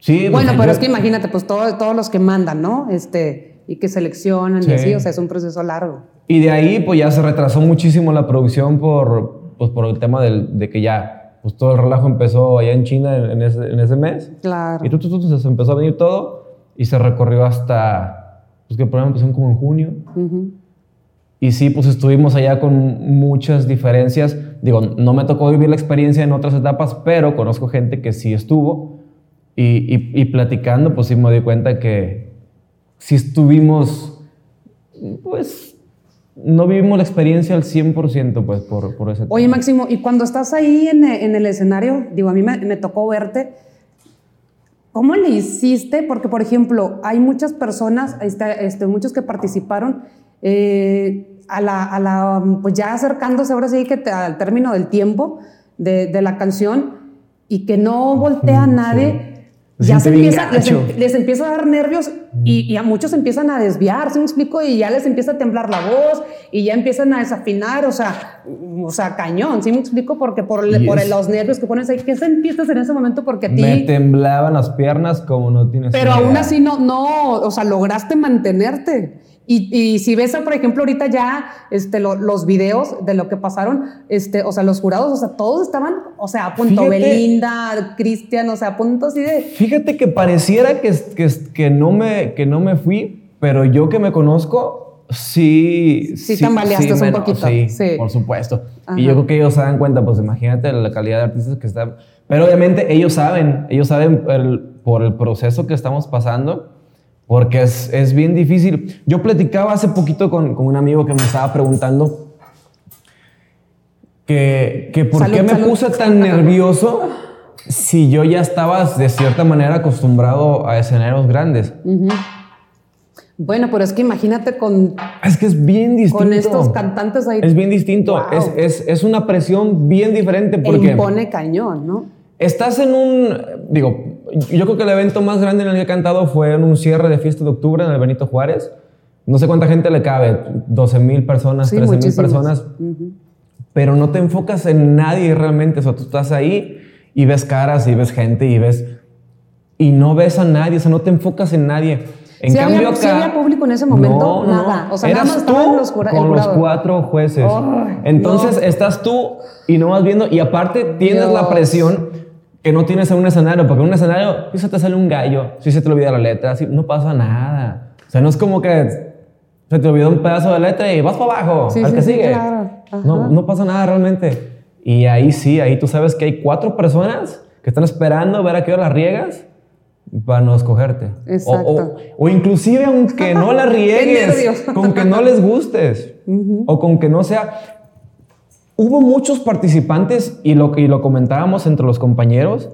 Speaker 2: Sí,
Speaker 1: Bueno,
Speaker 2: pues,
Speaker 1: pero
Speaker 2: yo-
Speaker 1: es que imagínate, pues todo- todos los que mandan, ¿no? Este, y que seleccionan y
Speaker 2: Sí.
Speaker 1: así, o sea, es un proceso largo.
Speaker 2: Y de ahí, pues ya se retrasó muchísimo la producción por, pues, por el tema del- de que ya, pues todo el relajo empezó allá en China en, en ese, en ese mes.
Speaker 1: Claro.
Speaker 2: Y tú, tú, tú, se empezó a venir todo y se recorrió hasta, pues que el programa empezó como en junio.
Speaker 1: Ujú.
Speaker 2: Y sí, pues estuvimos allá con muchas diferencias. Digo, no me tocó vivir la experiencia en otras etapas, pero conozco gente que sí estuvo. Y, y, y platicando, pues sí me di cuenta que si estuvimos, pues, no vivimos la experiencia al 100%, pues, por, por ese
Speaker 1: Oye,
Speaker 2: tema.
Speaker 1: Máximo, y cuando estás ahí en, en el escenario, digo, a mí me, me tocó verte, ¿cómo le hiciste? Porque, por ejemplo, hay muchas personas, este, este, muchos que participaron, eh, a la, a la, pues ya acercándose ahora sí que te- al término del tiempo de, de la canción y que no voltea a nadie. Ya se empieza, les, em- les empieza a dar nervios y, y a muchos empiezan a desviar, ¿sí me explico? Y ya les empieza a temblar la voz y ya empiezan a desafinar, o sea, o sea, cañón, ¿sí me explico? Porque por, el- por los nervios que pones ahí, ¿qué sentiste en ese momento? Porque a ti...
Speaker 2: Me temblaban las piernas como no tienes
Speaker 1: Pero
Speaker 2: idea.
Speaker 1: aún así no, no, o sea, lograste mantenerte. Y, y si ves, por ejemplo, ahorita ya este, lo- los videos de lo que pasaron, este, o sea, los jurados, o sea, todos estaban, o sea, a punto
Speaker 2: Fíjate.
Speaker 1: Belinda, Cristian, o sea, a punto así de...
Speaker 2: Fíjate que pareciera que, que, que, no me, que no me fui, pero yo que me conozco, sí.
Speaker 1: Sí tambaleaste un
Speaker 2: me-
Speaker 1: poquito,
Speaker 2: Sí,
Speaker 1: sí.
Speaker 2: por supuesto.
Speaker 1: Ajá.
Speaker 2: Y yo creo que ellos se dan cuenta, pues imagínate la calidad de artistas que están. Pero obviamente ellos saben, ellos saben el- por el proceso que estamos pasando, porque es, es bien difícil. Yo platicaba hace poquito con, con un amigo que me estaba preguntando que, que por
Speaker 1: Salud,
Speaker 2: qué me
Speaker 1: salud.
Speaker 2: puse tan nervioso si yo ya estaba de cierta manera acostumbrado a escenarios grandes.
Speaker 1: Bueno, pero es que imagínate con,
Speaker 2: Es que es bien distinto.
Speaker 1: con estos cantantes ahí.
Speaker 2: Es bien distinto.
Speaker 1: Wow.
Speaker 2: Es, es, es una presión bien diferente
Speaker 1: e
Speaker 2: porque
Speaker 1: impone cañón, ¿no?
Speaker 2: estás en un... Digo, yo creo que el evento más grande en el que he cantado fue en un cierre de fiesta de octubre en el Benito Juárez. No sé cuánta gente le cabe, 12 mil personas,
Speaker 1: Sí,
Speaker 2: 13 mil personas. Pero no te enfocas en nadie realmente. O sea, tú estás ahí y ves caras y ves gente y ves... Y no ves a nadie, o sea, no te enfocas en nadie. En
Speaker 1: ¿Sí
Speaker 2: cambio
Speaker 1: había-
Speaker 2: acá...
Speaker 1: sí había público en ese momento?
Speaker 2: No, no,
Speaker 1: Nada. O sea, nada
Speaker 2: Eras
Speaker 1: más
Speaker 2: tú
Speaker 1: los jura-
Speaker 2: con los cuatro jueces. Entonces estás tú y no vas viendo. Y aparte tienes la presión que no tienes en un escenario. Porque en un escenario, si se te sale un gallo, si se te olvida la letra, si no pasa nada. O sea, no es como que se te olvidó un pedazo de letra y vas para abajo.
Speaker 1: Sí,
Speaker 2: al
Speaker 1: sí,
Speaker 2: que
Speaker 1: sí,
Speaker 2: sigue.
Speaker 1: claro.
Speaker 2: No, no pasa nada realmente. Y ahí sí, ahí tú sabes que hay cuatro personas que están esperando ver a qué hora las riegas para no escogerte. O-
Speaker 1: Exacto.
Speaker 2: O, o inclusive aunque no la <laughs> riegues, con que no les gustes o con que no sea... Hubo muchos participantes y lo, y lo comentábamos entre los compañeros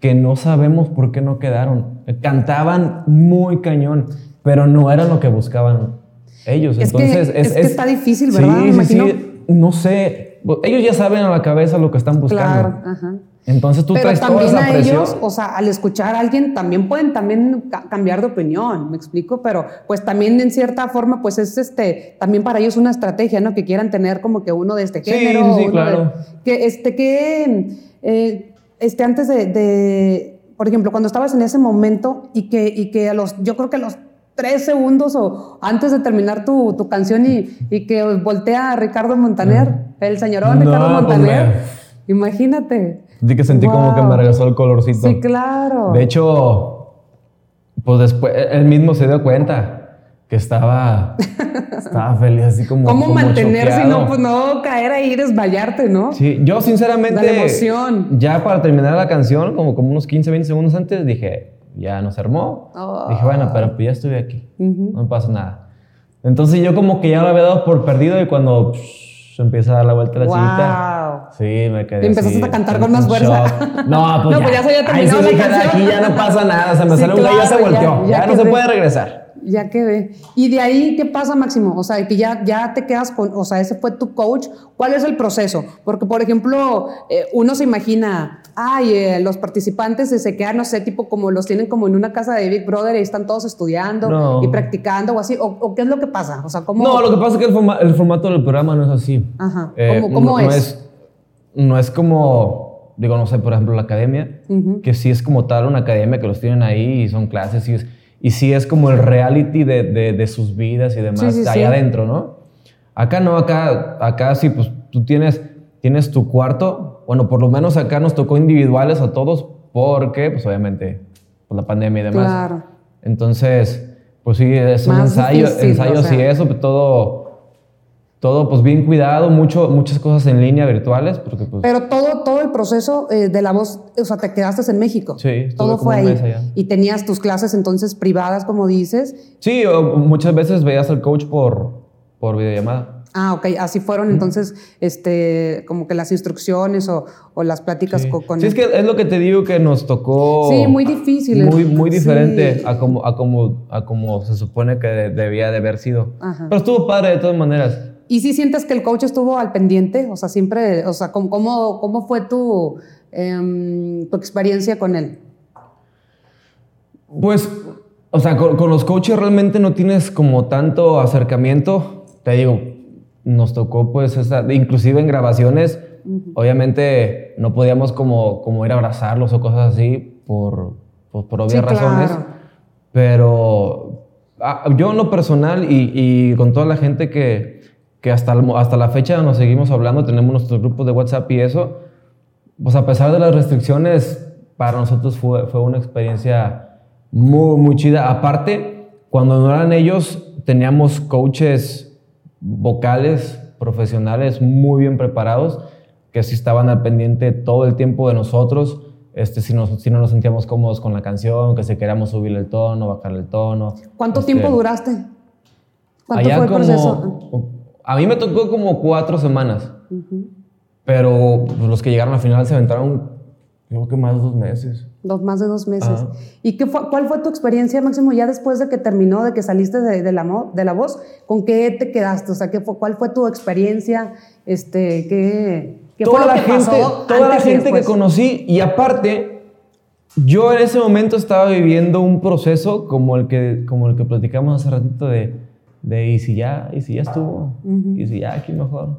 Speaker 2: que no sabemos por qué no quedaron. Cantaban muy cañón, pero no era lo que buscaban ellos.
Speaker 1: Es que-
Speaker 2: Entonces,
Speaker 1: es que está difícil, ¿verdad?
Speaker 2: Sí,
Speaker 1: Me
Speaker 2: sí, sí. No sé. Ellos ya saben a la cabeza lo que están buscando.
Speaker 1: Claro, ajá.
Speaker 2: Entonces tú
Speaker 1: Pero
Speaker 2: traes toda
Speaker 1: también
Speaker 2: esa
Speaker 1: a
Speaker 2: presión.
Speaker 1: ellos, o sea, al escuchar a alguien, también pueden también ca- cambiar de opinión, me explico, pero pues también en cierta forma, pues es este, también para ellos una estrategia, ¿no? Que quieran tener como que uno de este
Speaker 2: Sí,
Speaker 1: género.
Speaker 2: sí, sí,
Speaker 1: uno
Speaker 2: claro.
Speaker 1: de- que, este, que, eh, este, antes de, de, por ejemplo, cuando estabas en ese momento y que, y que a los, yo creo que a los tres segundos o antes de terminar tu, tu canción y, y que voltea a Ricardo Montaner, el señorón
Speaker 2: No,
Speaker 1: Ricardo
Speaker 2: pues,
Speaker 1: Montaner, imagínate.
Speaker 2: Sí que sentí como que me regresó el colorcito.
Speaker 1: Sí, claro.
Speaker 2: De hecho, pues después, él mismo se dio cuenta que estaba, <laughs> estaba feliz, así como.
Speaker 1: ¿Cómo
Speaker 2: como
Speaker 1: mantenerse y no, pues, no caer ahí y desmayarte, no?
Speaker 2: Sí, yo sinceramente.
Speaker 1: La emoción.
Speaker 2: Ya para terminar la canción, como, como unos 15, 20 segundos antes, dije, ya nos armó.
Speaker 1: Ah.
Speaker 2: Dije, bueno, pero pues ya estuve aquí. No me pasa nada. Entonces yo como que ya lo había dado por perdido y cuando psh, empieza a dar la vuelta la
Speaker 1: Wow.
Speaker 2: Sí, me quedé
Speaker 1: Y empezaste
Speaker 2: así,
Speaker 1: a cantar con más fuerza.
Speaker 2: shock. No, pues
Speaker 1: No, pues ya se había
Speaker 2: Ahí
Speaker 1: terminado
Speaker 2: sí
Speaker 1: la
Speaker 2: dije,
Speaker 1: canción.
Speaker 2: aquí ya no pasa nada. Se me
Speaker 1: Sí,
Speaker 2: sale un gallo, ya se
Speaker 1: ya-
Speaker 2: volteó.
Speaker 1: ya
Speaker 2: Ya, no se puede regresar.
Speaker 1: Ya quedé. Y de ahí, ¿qué pasa, Máximo? O sea, que ya, ya te quedas con, o sea, ese fue tu coach. ¿Cuál es el proceso? Porque, por ejemplo, eh, uno se imagina, ay, eh, los participantes se quedan, no sé, tipo como los tienen como en una casa de Big Brother y están todos estudiando
Speaker 2: No.
Speaker 1: y practicando o así. ¿O, o qué es lo que pasa? O sea, ¿cómo?
Speaker 2: No, lo que pasa es que el, forma- el formato del programa no es así.
Speaker 1: Ajá.
Speaker 2: Eh,
Speaker 1: ¿Cómo- cómo
Speaker 2: no, no
Speaker 1: es?
Speaker 2: No es como, digo, no sé, por ejemplo, la academia, que sí es como tal una academia que los tienen ahí y son clases y, es, y sí es como el reality de, de- de sus vidas y demás
Speaker 1: Sí, sí,
Speaker 2: ahí
Speaker 1: sí.
Speaker 2: adentro, ¿no? Acá no, acá, acá sí, pues tú tienes, tienes tu cuarto. Bueno, por lo menos acá nos tocó individuales a todos porque, pues obviamente, por la pandemia y demás.
Speaker 1: Claro.
Speaker 2: Entonces, pues sí, es un
Speaker 1: Más
Speaker 2: ensayo,
Speaker 1: difícil,
Speaker 2: ensayos
Speaker 1: o sea.
Speaker 2: y eso, pues todo todo pues bien cuidado, mucho, muchas cosas en línea virtuales. Porque, pues,
Speaker 1: Pero todo, todo el proceso eh, de la voz, o sea, te quedaste en México.
Speaker 2: Sí,
Speaker 1: todo fue ahí.
Speaker 2: allá.
Speaker 1: Y tenías tus clases entonces privadas, como dices.
Speaker 2: sí, muchas veces veías al coach por, por videollamada.
Speaker 1: Ah, ok, así fueron entonces, este, como que las instrucciones o, o las pláticas
Speaker 2: Sí.
Speaker 1: co- con,
Speaker 2: Sí, es que es lo que te digo que nos tocó.
Speaker 1: Sí, muy difíciles.
Speaker 2: Muy, muy diferente
Speaker 1: Sí.
Speaker 2: a, como, a, como, a como se supone que de- debía de haber sido.
Speaker 1: Ajá.
Speaker 2: Pero estuvo padre de todas maneras.
Speaker 1: ¿Y si sientes que el coach estuvo al pendiente? O sea, siempre, o sea, ¿cómo, cómo, cómo fue tu, em, tu experiencia con él?
Speaker 2: Pues, o sea, con, con los coaches realmente no tienes como tanto acercamiento. Te digo, nos tocó pues, esa, inclusive en grabaciones, obviamente no podíamos como, como ir a abrazarlos o cosas así por, pues, por obvias
Speaker 1: Sí, claro.
Speaker 2: razones. Pero ah, yo en lo personal y, y con toda la gente que, que hasta, hasta la fecha nos seguimos hablando, tenemos nuestros grupos de WhatsApp y eso, pues a pesar de las restricciones, para nosotros fue, fue una experiencia muy, muy chida. Aparte, cuando no eran ellos, teníamos coaches vocales profesionales muy bien preparados que sí estaban al pendiente todo el tiempo de nosotros. Este, si, nos- si no nos sentíamos cómodos con la canción, que si queríamos subir el tono, bajar el tono.
Speaker 1: ¿Cuánto
Speaker 2: Este,
Speaker 1: tiempo duraste? ¿Cuánto fue el
Speaker 2: como-
Speaker 1: proceso?
Speaker 2: A mí me tocó como cuatro semanas. Pero pues, los que llegaron al final se aventaron, creo que más de dos meses.
Speaker 1: Dos, más de dos meses.
Speaker 2: Ajá.
Speaker 1: ¿Y qué fue, cuál fue tu experiencia, Máximo, ya después de que terminó, de que saliste de, de la, de la voz? ¿Con qué te quedaste? O sea, ¿qué fue, ¿cuál fue tu experiencia? Este, ¿qué, qué fue
Speaker 2: toda
Speaker 1: lo
Speaker 2: la
Speaker 1: que
Speaker 2: gente,
Speaker 1: pasó
Speaker 2: toda la gente que conocí y aparte yo en ese momento estaba viviendo un proceso como el que como el que platicamos hace ratito de, de y si ya y si ya estuvo y si ya aquí mejor.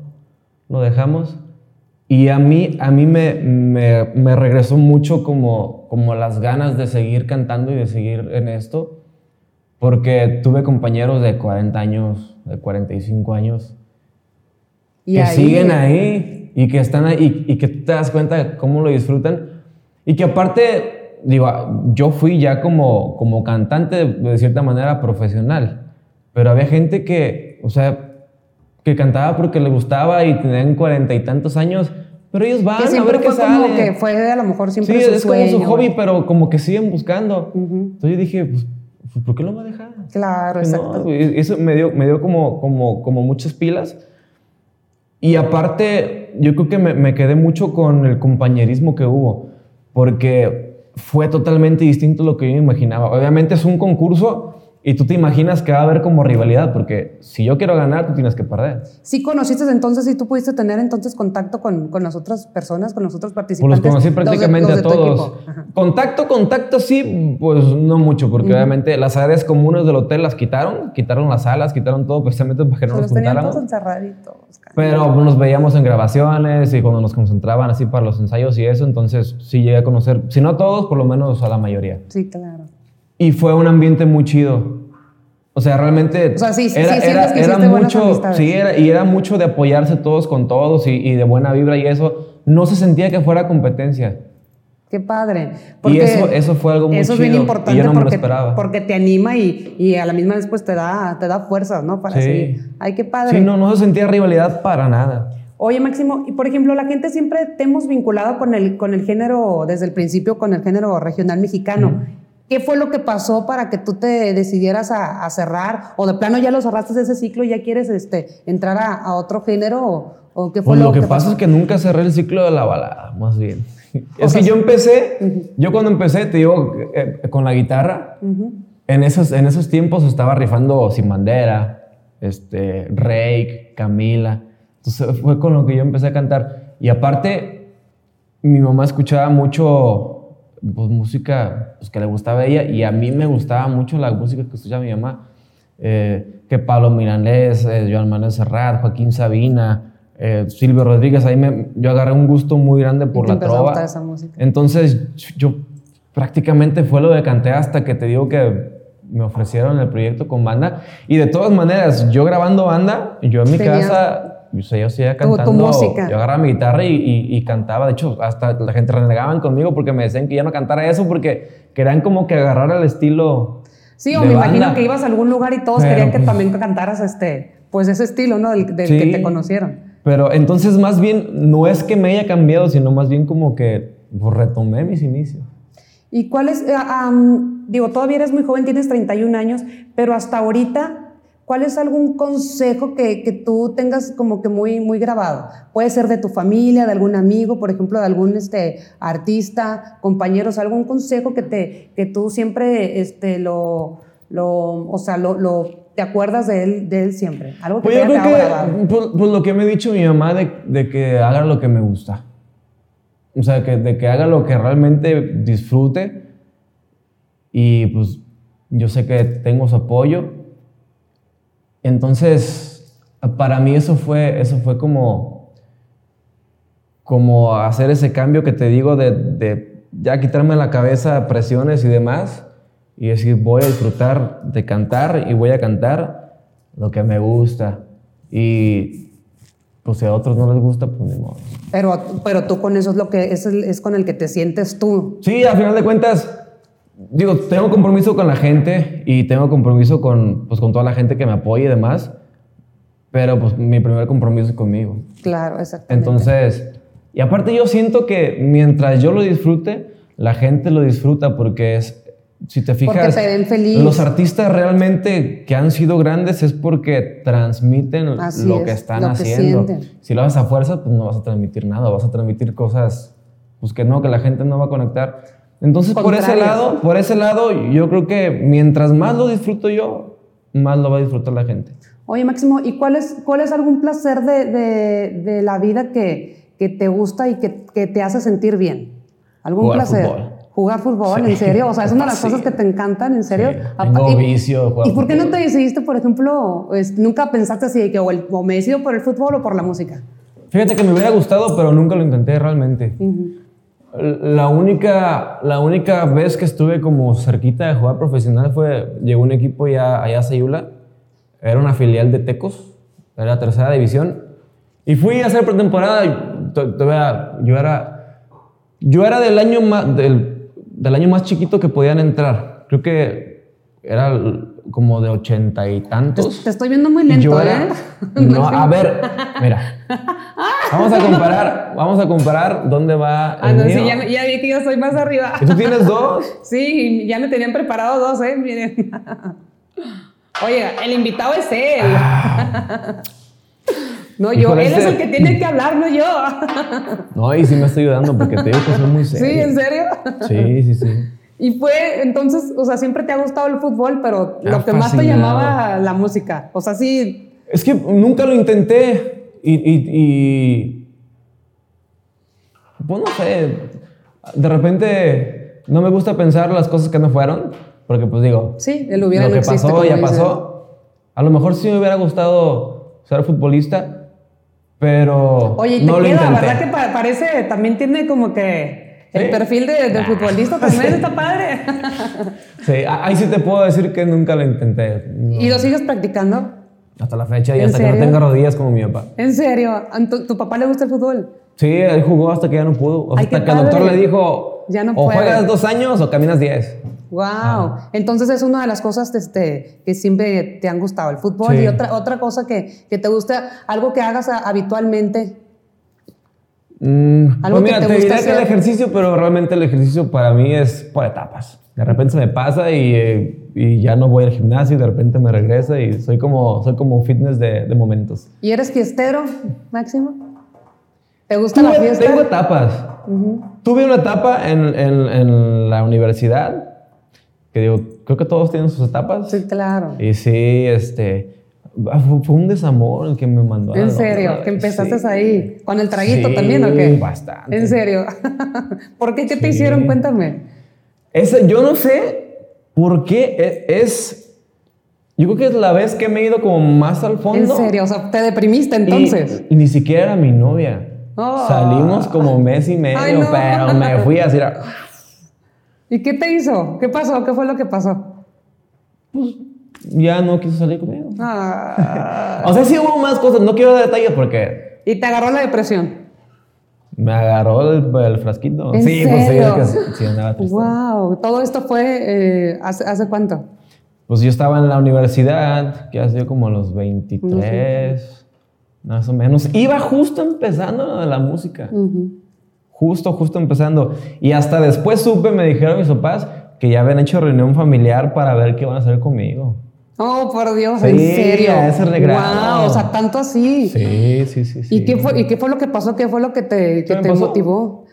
Speaker 2: Lo dejamos y a mí a mí me, me, me regresó mucho como como las ganas de seguir cantando y de seguir en esto porque tuve compañeros de 40 años de 45 años
Speaker 1: Y
Speaker 2: que
Speaker 1: ahí-
Speaker 2: siguen ahí y que están ahí y, y que te das cuenta de cómo lo disfrutan. Y que aparte, digo, yo fui ya como, como cantante de cierta manera profesional, pero había gente que, o sea, que cantaba porque le gustaba y tenían cuarenta y tantos años, pero ellos van
Speaker 1: Que
Speaker 2: a ver qué
Speaker 1: fue como
Speaker 2: sale.
Speaker 1: que fue a lo mejor
Speaker 2: Sí,
Speaker 1: siempre su
Speaker 2: es como su
Speaker 1: sueño,
Speaker 2: hobby, pero como que siguen buscando. Entonces yo dije, pues, pues, ¿por qué lo va a dejar?
Speaker 1: Claro, exacto.
Speaker 2: eso me dio, me dio como, como, como muchas pilas. Y aparte, yo creo que me, me quedé mucho con el compañerismo que hubo, porque fue totalmente distinto a lo que yo me imaginaba. Obviamente es un concurso y tú te imaginas que va a haber como rivalidad, porque si yo quiero ganar, tú tienes que perder.
Speaker 1: Sí conociste entonces y tú pudiste tener entonces contacto con, con las otras personas, con los otros
Speaker 2: Pues
Speaker 1: participantes.
Speaker 2: los conocí
Speaker 1: los de-
Speaker 2: prácticamente
Speaker 1: los de
Speaker 2: a
Speaker 1: tu
Speaker 2: todos. Contacto, contacto sí, pues no mucho, porque obviamente las áreas comunes del hotel las quitaron, quitaron las salas, quitaron todo precisamente para que no
Speaker 1: Se
Speaker 2: nos
Speaker 1: los
Speaker 2: juntáramos.
Speaker 1: todos encerraditos.
Speaker 2: Pero nos veíamos en grabaciones y cuando nos concentraban así para los ensayos y eso, entonces sí llegué a conocer, si no a todos, por lo menos a la mayoría.
Speaker 1: Sí, claro.
Speaker 2: Y fue un ambiente muy chido. O sea, realmente
Speaker 1: O sea, sí, sí,
Speaker 2: era,
Speaker 1: sí,
Speaker 2: era,
Speaker 1: que
Speaker 2: era mucho, sí, era, y era mucho de apoyarse todos con todos y, y de buena vibra y eso. No se sentía que fuera competencia.
Speaker 1: Qué padre.
Speaker 2: Y eso- eso fue algo muy
Speaker 1: Eso es bien
Speaker 2: chido, y
Speaker 1: importante
Speaker 2: yo no me lo
Speaker 1: porque,
Speaker 2: esperaba.
Speaker 1: porque te anima y, y a la misma vez pues te da, te da fuerzas, ¿no? Para
Speaker 2: Sí.
Speaker 1: seguir. Ay, qué padre.
Speaker 2: Sí, no, no se sentía rivalidad para nada.
Speaker 1: Oye, Máximo, y por ejemplo, la gente siempre te hemos vinculado con el, con el género, desde el principio, con el género regional mexicano. ¿Qué fue lo que pasó para que tú te decidieras a, a cerrar? ¿O de plano ya lo cerraste de ese ciclo y ya quieres este, entrar a, a otro género? ¿O, o qué fue
Speaker 2: Pues
Speaker 1: lo,
Speaker 2: lo que
Speaker 1: que
Speaker 2: pasa
Speaker 1: pasó?
Speaker 2: es que nunca cerré el ciclo de la balada, más bien. <laughs> es que yo empecé, yo cuando empecé, te digo, eh, con la guitarra, en, esos, en esos tiempos estaba rifando Sin Bandera, este, Rake, Camila. Entonces fue con lo que yo empecé a cantar. Y aparte, mi mamá escuchaba mucho pues, música pues, que le gustaba a ella y a mí me gustaba mucho la música que escuchaba mi mamá. Eh, que Pablo Milanés, eh, Joan Manuel Serrat, Joaquín Sabina, eh, Silvio Rodríguez, ahí me, yo agarré un gusto muy grande por
Speaker 1: te
Speaker 2: la
Speaker 1: a
Speaker 2: trova.
Speaker 1: gustar esa música.
Speaker 2: Entonces yo prácticamente fue lo de canté hasta que te digo que me ofrecieron el proyecto con banda. Y de todas maneras, yo grabando banda, yo en mi casa, o sea, yo seguía
Speaker 1: tu- tu
Speaker 2: cantando.
Speaker 1: música.
Speaker 2: Yo agarraba mi guitarra y, y- y cantaba. De hecho, hasta la gente renegaban conmigo porque me decían que ya no cantara eso porque querían como que agarrar el estilo.
Speaker 1: Sí, o me
Speaker 2: banda.
Speaker 1: imagino que ibas a algún lugar y todos
Speaker 2: Pero,
Speaker 1: querían que
Speaker 2: pues,
Speaker 1: también cantaras este, pues ese estilo, ¿no? Del, del
Speaker 2: Sí.
Speaker 1: que te conocieron.
Speaker 2: Pero entonces más bien no es que me haya cambiado, sino más bien como que pues, retomé mis inicios.
Speaker 1: ¿Y cuál es, am, digo, todavía eres muy joven, tienes 31 años, pero hasta ahorita, ¿cuál es algún consejo que, que tú tengas como que muy, muy grabado? Puede ser de tu familia, de algún amigo, por ejemplo, de algún este, artista, compañeros, algún consejo que, te, que tú siempre este, lo, lo, o sea, lo, lo- te acuerdas de él, de él siempre. Algo que
Speaker 2: Pues
Speaker 1: te
Speaker 2: yo creo
Speaker 1: quedado grabado.
Speaker 2: que, pues, pues, lo que me ha dicho mi mamá de, de que haga lo que me gusta. O sea, que, de que haga lo que realmente disfrute. Y pues yo sé que tengo su apoyo. Entonces, para mí eso fue, eso fue como, como hacer ese cambio que te digo de, de ya quitarme la cabeza presiones y demás y decir voy a disfrutar de cantar y voy a cantar lo que me gusta y pues si a otros no les gusta pues ni modo.
Speaker 1: Pero, pero tú con eso es lo que es, es con el que te sientes tú.
Speaker 2: Sí, al final de cuentas, digo, tengo compromiso con la gente y tengo compromiso con, pues, con toda la gente que me apoya y demás, pero pues mi primer compromiso es conmigo.
Speaker 1: Claro, exactamente.
Speaker 2: Entonces, y aparte yo siento que mientras yo lo disfrute, la gente lo disfruta porque es, si te fijas,
Speaker 1: te ven feliz.
Speaker 2: los artistas realmente que han sido grandes es porque transmiten
Speaker 1: Así
Speaker 2: lo
Speaker 1: es,
Speaker 2: que están
Speaker 1: lo que
Speaker 2: haciendo.
Speaker 1: sienten.
Speaker 2: si lo haces a fuerza, pues no vas a transmitir nada, vas a transmitir cosas pues que no, que la gente no va a conectar. Entonces, por ese lado, por ese lado, yo creo que mientras más lo disfruto yo, más lo va a disfrutar la gente.
Speaker 1: Oye, Máximo, ¿y cuál es, cuál es algún placer de, de- de la vida que, que te gusta y que, que te hace sentir bien? ¿Algún
Speaker 2: Jugar
Speaker 1: placer?
Speaker 2: fútbol.
Speaker 1: Jugar fútbol,
Speaker 2: Sí.
Speaker 1: ¿en serio? O sea, es una de las <laughs>
Speaker 2: Sí.
Speaker 1: cosas que te encantan, ¿en serio?
Speaker 2: Sí, tengo
Speaker 1: y-
Speaker 2: vicio
Speaker 1: ¿Y por qué no te decidiste, por ejemplo, es- nunca pensaste así de que o, el- o me decido por el fútbol o por la música?
Speaker 2: Fíjate que me hubiera gustado, pero nunca lo intenté realmente. La única, la única vez que estuve como cerquita de jugar profesional fue, llegó un equipo ya allá a Sayula, era una filial de Tecos, era la tercera división, y fui a hacer pretemporada, yo era, yo era del año más, del, del año más chiquito que podían entrar, creo que era como de ochenta y tantos.
Speaker 1: te estoy viendo muy lento,
Speaker 2: era-
Speaker 1: ¿eh? <laughs>
Speaker 2: No, a ver, <laughs> mira. Vamos a comparar, vamos a comparar dónde va
Speaker 1: Ah,
Speaker 2: el
Speaker 1: no, sí,
Speaker 2: mío.
Speaker 1: ya, me- ya vi que yo soy más arriba.
Speaker 2: ¿Y tú tienes dos? <laughs>
Speaker 1: Sí, ya me tenían preparado dos, ¿eh? Miren. Oye, el invitado es él. No, yo, él es
Speaker 2: ese-
Speaker 1: el que tiene que hablar, no yo.
Speaker 2: No, y sí me estoy ayudando porque te digo que soy muy serio.
Speaker 1: Sí, ¿en serio?
Speaker 2: Sí, sí, sí.
Speaker 1: Y fue, entonces, o sea, siempre te ha gustado el fútbol, pero
Speaker 2: Me
Speaker 1: lo que más te
Speaker 2: fascinado.
Speaker 1: llamaba la música. O sea, sí,
Speaker 2: Es que nunca lo intenté y, y, y- Pues no sé. De repente no me gusta pensar las cosas que no fueron. Porque pues digo,
Speaker 1: sí, el hubiera
Speaker 2: lo que
Speaker 1: existe,
Speaker 2: pasó ya pasó. A lo mejor sí me hubiera gustado ser futbolista, pero
Speaker 1: Oye, y te
Speaker 2: no lo
Speaker 1: queda,
Speaker 2: intenté.
Speaker 1: ¿verdad? Que pa- parece, también tiene como que el perfil de, de futbolista <laughs> también está padre.
Speaker 2: Sí, ahí sí te puedo decir que nunca lo intenté. No.
Speaker 1: ¿Y lo sigues practicando?
Speaker 2: Hasta la fecha y
Speaker 1: ¿En
Speaker 2: hasta que no
Speaker 1: serio?
Speaker 2: tenga rodillas como mi papá.
Speaker 1: ¿En serio? ¿A tu, tu papá le gusta el fútbol?
Speaker 2: Sí, él jugó hasta que ya no pudo. O sea,
Speaker 1: Ay,
Speaker 2: hasta que el doctor le dijo,
Speaker 1: Ya no
Speaker 2: o
Speaker 1: puede.
Speaker 2: juegas dos años o caminas diez.
Speaker 1: Wow.
Speaker 2: Ah.
Speaker 1: Entonces es una de las cosas este, que siempre te han gustado, el fútbol.
Speaker 2: Sí.
Speaker 1: Y otra, otra cosa que, que te gusta, algo que hagas a- habitualmente.
Speaker 2: Mm,
Speaker 1: Algo
Speaker 2: pues
Speaker 1: que
Speaker 2: mira,
Speaker 1: te
Speaker 2: te,
Speaker 1: gusta
Speaker 2: diré que el
Speaker 1: hacer.
Speaker 2: ejercicio, pero realmente el ejercicio para mí es por etapas. De repente se me pasa y, eh, y ya no voy al gimnasio y de repente me regresa y soy como, soy como fitness de, de momentos.
Speaker 1: ¿Y eres fiestero, Máximo? ¿Te gusta la
Speaker 2: Tuve-
Speaker 1: fiesta?
Speaker 2: tengo etapas. Tuve una etapa en, en- en la universidad, que digo, creo que todos tienen sus etapas.
Speaker 1: Sí, claro.
Speaker 2: Y sí, este, fue, fue un desamor el que me mandó. a
Speaker 1: En serio, que empezaste
Speaker 2: sí.
Speaker 1: ahí. ¿Con el traguito
Speaker 2: Sí,
Speaker 1: también o qué?
Speaker 2: bastante.
Speaker 1: En serio. <laughs> ¿Por qué? ¿Qué te
Speaker 2: Sí.
Speaker 1: hicieron? Cuéntame.
Speaker 2: Ese, yo no sé por qué e- es, yo creo que es la vez que me he ido como más al fondo.
Speaker 1: En serio, o sea, te deprimiste
Speaker 2: Y-
Speaker 1: entonces.
Speaker 2: Y, ni siquiera era mi novia.
Speaker 1: Oh.
Speaker 2: Salimos como mes y medio,
Speaker 1: Ay, no.
Speaker 2: pero me fui así. era-
Speaker 1: ¿Y qué te hizo? ¿Qué pasó? ¿Qué fue lo que pasó?
Speaker 2: Ya no quiso salir conmigo.
Speaker 1: Ah.
Speaker 2: O sea, sí hubo más cosas. No quiero detalles porque
Speaker 1: y te agarró la depresión.
Speaker 2: me agarró el, el frasquito.
Speaker 1: ¿En
Speaker 2: sí, pues sí,
Speaker 1: serio?
Speaker 2: es que sí andaba triste.
Speaker 1: Wow, todo esto fue eh, hace, hace cuánto?
Speaker 2: pues yo estaba en la universidad, que ha sido como a los 23, más o menos. Iba justo empezando la música. Justo, justo empezando. Y hasta después supe, me dijeron mis papás, que ya habían hecho reunión familiar para ver qué van a hacer conmigo.
Speaker 1: Oh, por Dios, en serio.
Speaker 2: ese.
Speaker 1: Wow, o sea, tanto así.
Speaker 2: Sí, sí, sí.
Speaker 1: ¿Y, qué fue, ¿Y qué fue lo que pasó? ¿Qué fue lo que te, que te motivó?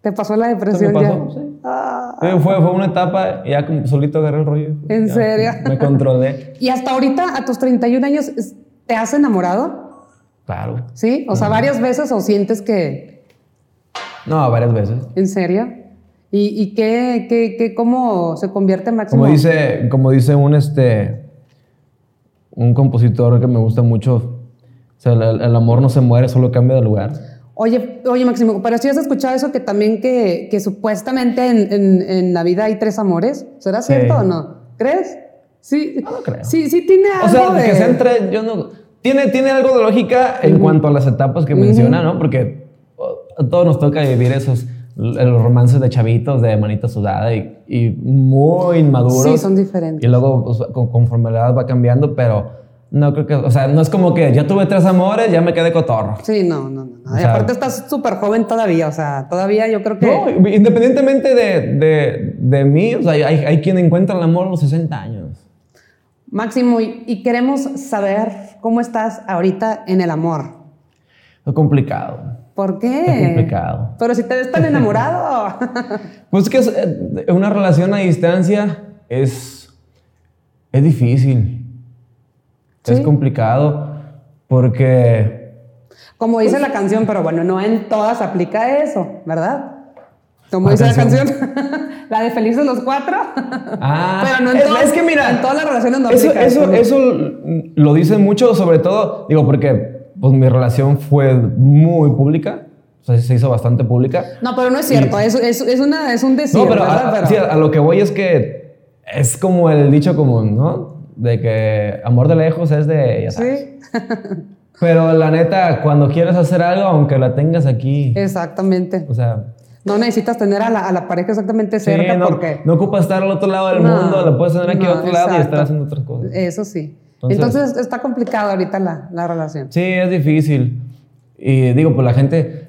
Speaker 1: ¿Te pasó la depresión
Speaker 2: ¿Te pasó? Sí. Ah. Fue, fue, una etapa, ya como solito agarré el rollo.
Speaker 1: ¿En serio?
Speaker 2: Me controlé. <laughs>
Speaker 1: ¿Y hasta ahorita, a tus 31 años, te has enamorado?
Speaker 2: Claro.
Speaker 1: ¿Sí? O sea, varias veces o sientes que...
Speaker 2: No, varias veces.
Speaker 1: ¿En serio? ¿Y, y qué, qué, qué, cómo se convierte Máximo?
Speaker 2: Como dice, como dice un, este, un compositor que me gusta mucho, o sea, el, amor no se muere, solo cambia de lugar.
Speaker 1: Oye, oye Máximo, pero si has escuchado eso que también que, que supuestamente en, en, en, la vida hay tres amores, ¿será cierto o no? ¿Crees? Sí,
Speaker 2: no, creo.
Speaker 1: Sí, sí tiene algo
Speaker 2: O sea, de... que sean tres, yo no... Tiene, tiene algo de lógica en cuanto a las etapas que menciona, ¿no? Porque a todos nos toca vivir esos los romances de chavitos, de manita sudada y, y muy inmaduros.
Speaker 1: Sí, son diferentes.
Speaker 2: Y luego, pues, conforme la edad va cambiando, pero no creo que, o sea, no es como que ya tuve tres amores, ya me quedé cotorro.
Speaker 1: Sí, no, no, no. Y aparte estás súper joven todavía, o sea, todavía yo creo que...
Speaker 2: No, independientemente de, de, de mí, o sea, hay, hay, quien encuentra el amor a los 60 años.
Speaker 1: Máximo, y queremos saber cómo estás ahorita en el amor.
Speaker 2: Es complicado.
Speaker 1: ¿Por qué?
Speaker 2: Es complicado.
Speaker 1: Pero si te ves tan enamorado. <laughs>
Speaker 2: pues que eh, una relación a distancia es, es difícil. Es complicado porque...
Speaker 1: Como dice la canción, pero bueno, no en todas aplica eso, ¿verdad? Como dice la canción, <laughs> la de Felices los Cuatro.
Speaker 2: Ah, <laughs>
Speaker 1: pero no en,
Speaker 2: todas, es que mira,
Speaker 1: en todas las relaciones no
Speaker 2: eso, Eso, eso lo dicen mucho, sobre todo, digo, porque pues mi relación fue muy pública. O sea, se hizo bastante pública.
Speaker 1: No, pero no es cierto. Es, es, es, una, es un decir. No, pero,
Speaker 2: A, Sí, a lo que voy es que es como el dicho común, ¿no? De que amor de lejos es de. Ya sabes. Sí. <laughs> pero la neta, cuando quieres hacer algo, aunque la tengas aquí.
Speaker 1: Exactamente.
Speaker 2: O sea.
Speaker 1: No necesitas tener a la, a la pareja exactamente cerca
Speaker 2: sí, no,
Speaker 1: porque.
Speaker 2: No ocupa estar al otro lado del mundo, la puedes tener aquí al otro lado y estar haciendo otras cosas.
Speaker 1: Eso sí. Entonces, está complicado ahorita la, la, relación.
Speaker 2: Sí, es difícil. Y digo, pues la gente...